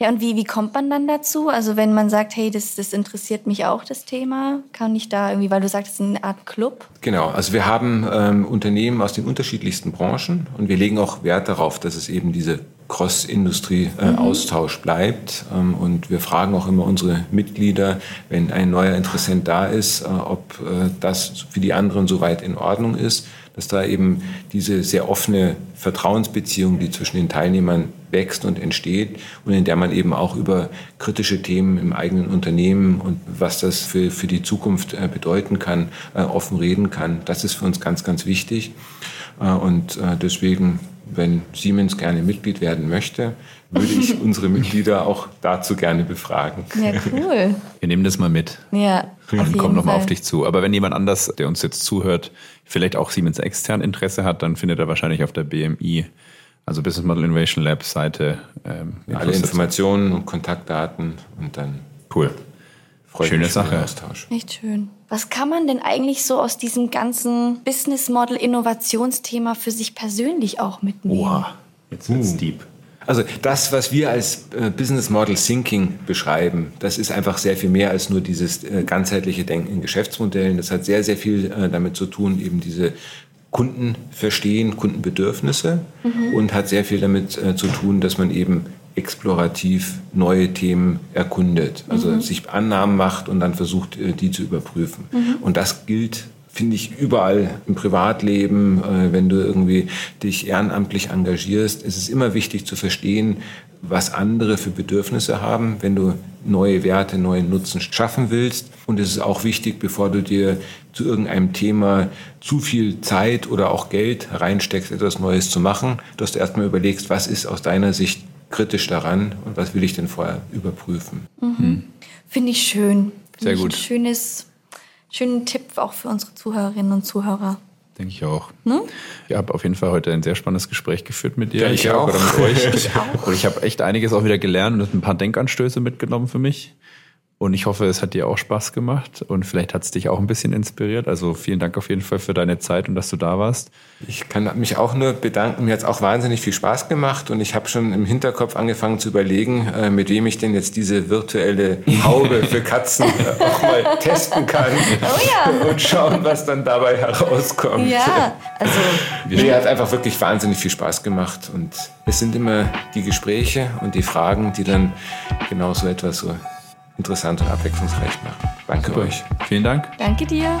Ja, und wie, wie kommt man dann dazu? Also wenn man sagt, hey, das, das interessiert mich auch, das Thema, kann ich da irgendwie, weil du sagst, es ist eine Art Club? Genau, also wir haben ähm, Unternehmen aus den unterschiedlichsten Branchen und wir legen auch Wert darauf, dass es eben diese Cross-Industrie-Austausch äh, mhm. bleibt. Ähm, und wir fragen auch immer unsere Mitglieder, wenn ein neuer Interessent da ist, äh, ob äh, das für die anderen soweit in Ordnung ist dass da eben diese sehr offene Vertrauensbeziehung, die zwischen den Teilnehmern wächst und entsteht und in der man eben auch über kritische Themen im eigenen Unternehmen und was das für, für die Zukunft äh, bedeuten kann, äh, offen reden kann. Das ist für uns ganz, ganz wichtig. Äh, und deswegen, wenn Siemens gerne Mitglied werden möchte, würde ich unsere Mitglieder auch dazu gerne befragen. Ja, cool. Wir nehmen das mal mit. Ja. Und kommen nochmal auf dich zu. Aber wenn jemand anders, der uns jetzt zuhört, vielleicht auch Siemens extern Interesse hat, dann findet er wahrscheinlich auf der BMI Also Business Model Innovation Lab Seite. Ähm, Alle Informationen und Kontaktdaten und dann. Cool. Schöne Sache. Austausch. Echt schön. Was kann man denn eigentlich so aus diesem ganzen Business Model Innovationsthema für sich persönlich auch mitnehmen? Oha, jetzt wird's uh. deep. Also das, was wir als äh, Business Model Thinking beschreiben, das ist einfach sehr viel mehr als nur dieses äh, ganzheitliche Denken in Geschäftsmodellen. Das hat sehr, sehr viel äh, damit zu tun, eben diese Kunden verstehen, Kundenbedürfnisse mhm. und hat sehr viel damit zu tun, dass man eben explorativ neue Themen erkundet, also mhm. sich Annahmen macht und dann versucht, die zu überprüfen. Mhm. Und das gilt finde ich überall im Privatleben, äh, wenn du irgendwie dich ehrenamtlich engagierst, ist es immer wichtig zu verstehen, was andere für Bedürfnisse haben, wenn du neue Werte, neuen Nutzen schaffen willst. Und es ist auch wichtig, bevor du dir zu irgendeinem Thema zu viel Zeit oder auch Geld reinsteckst, etwas Neues zu machen, dass du erstmal überlegst, was ist aus deiner Sicht kritisch daran und was will ich denn vorher überprüfen. Mhm. Finde ich schön. Find Sehr gut. Ein schönes schönen Tipp auch für unsere Zuhörerinnen und Zuhörer. Denke ich auch. Ne? Ich habe auf jeden Fall heute ein sehr spannendes Gespräch geführt mit dir. Ja, ich, ich auch. Oder mit euch. ich auch. Und ich habe echt einiges auch wieder gelernt und ein paar Denkanstöße mitgenommen für mich. Und ich hoffe, es hat dir auch Spaß gemacht und vielleicht hat es dich auch ein bisschen inspiriert. Also vielen Dank auf jeden Fall für deine Zeit und dass du da warst. Ich kann mich auch nur bedanken. Mir hat es auch wahnsinnig viel Spaß gemacht und ich habe schon im Hinterkopf angefangen zu überlegen, äh, mit wem ich denn jetzt diese virtuelle Haube für Katzen äh, auch mal testen kann oh ja. und schauen, was dann dabei herauskommt. Ja, also mir hat einfach wirklich wahnsinnig viel Spaß gemacht und es sind immer die Gespräche und die Fragen, die dann genau so etwas so interessant und abwechslungsreich machen. Danke Super. euch. Vielen Dank. Danke dir.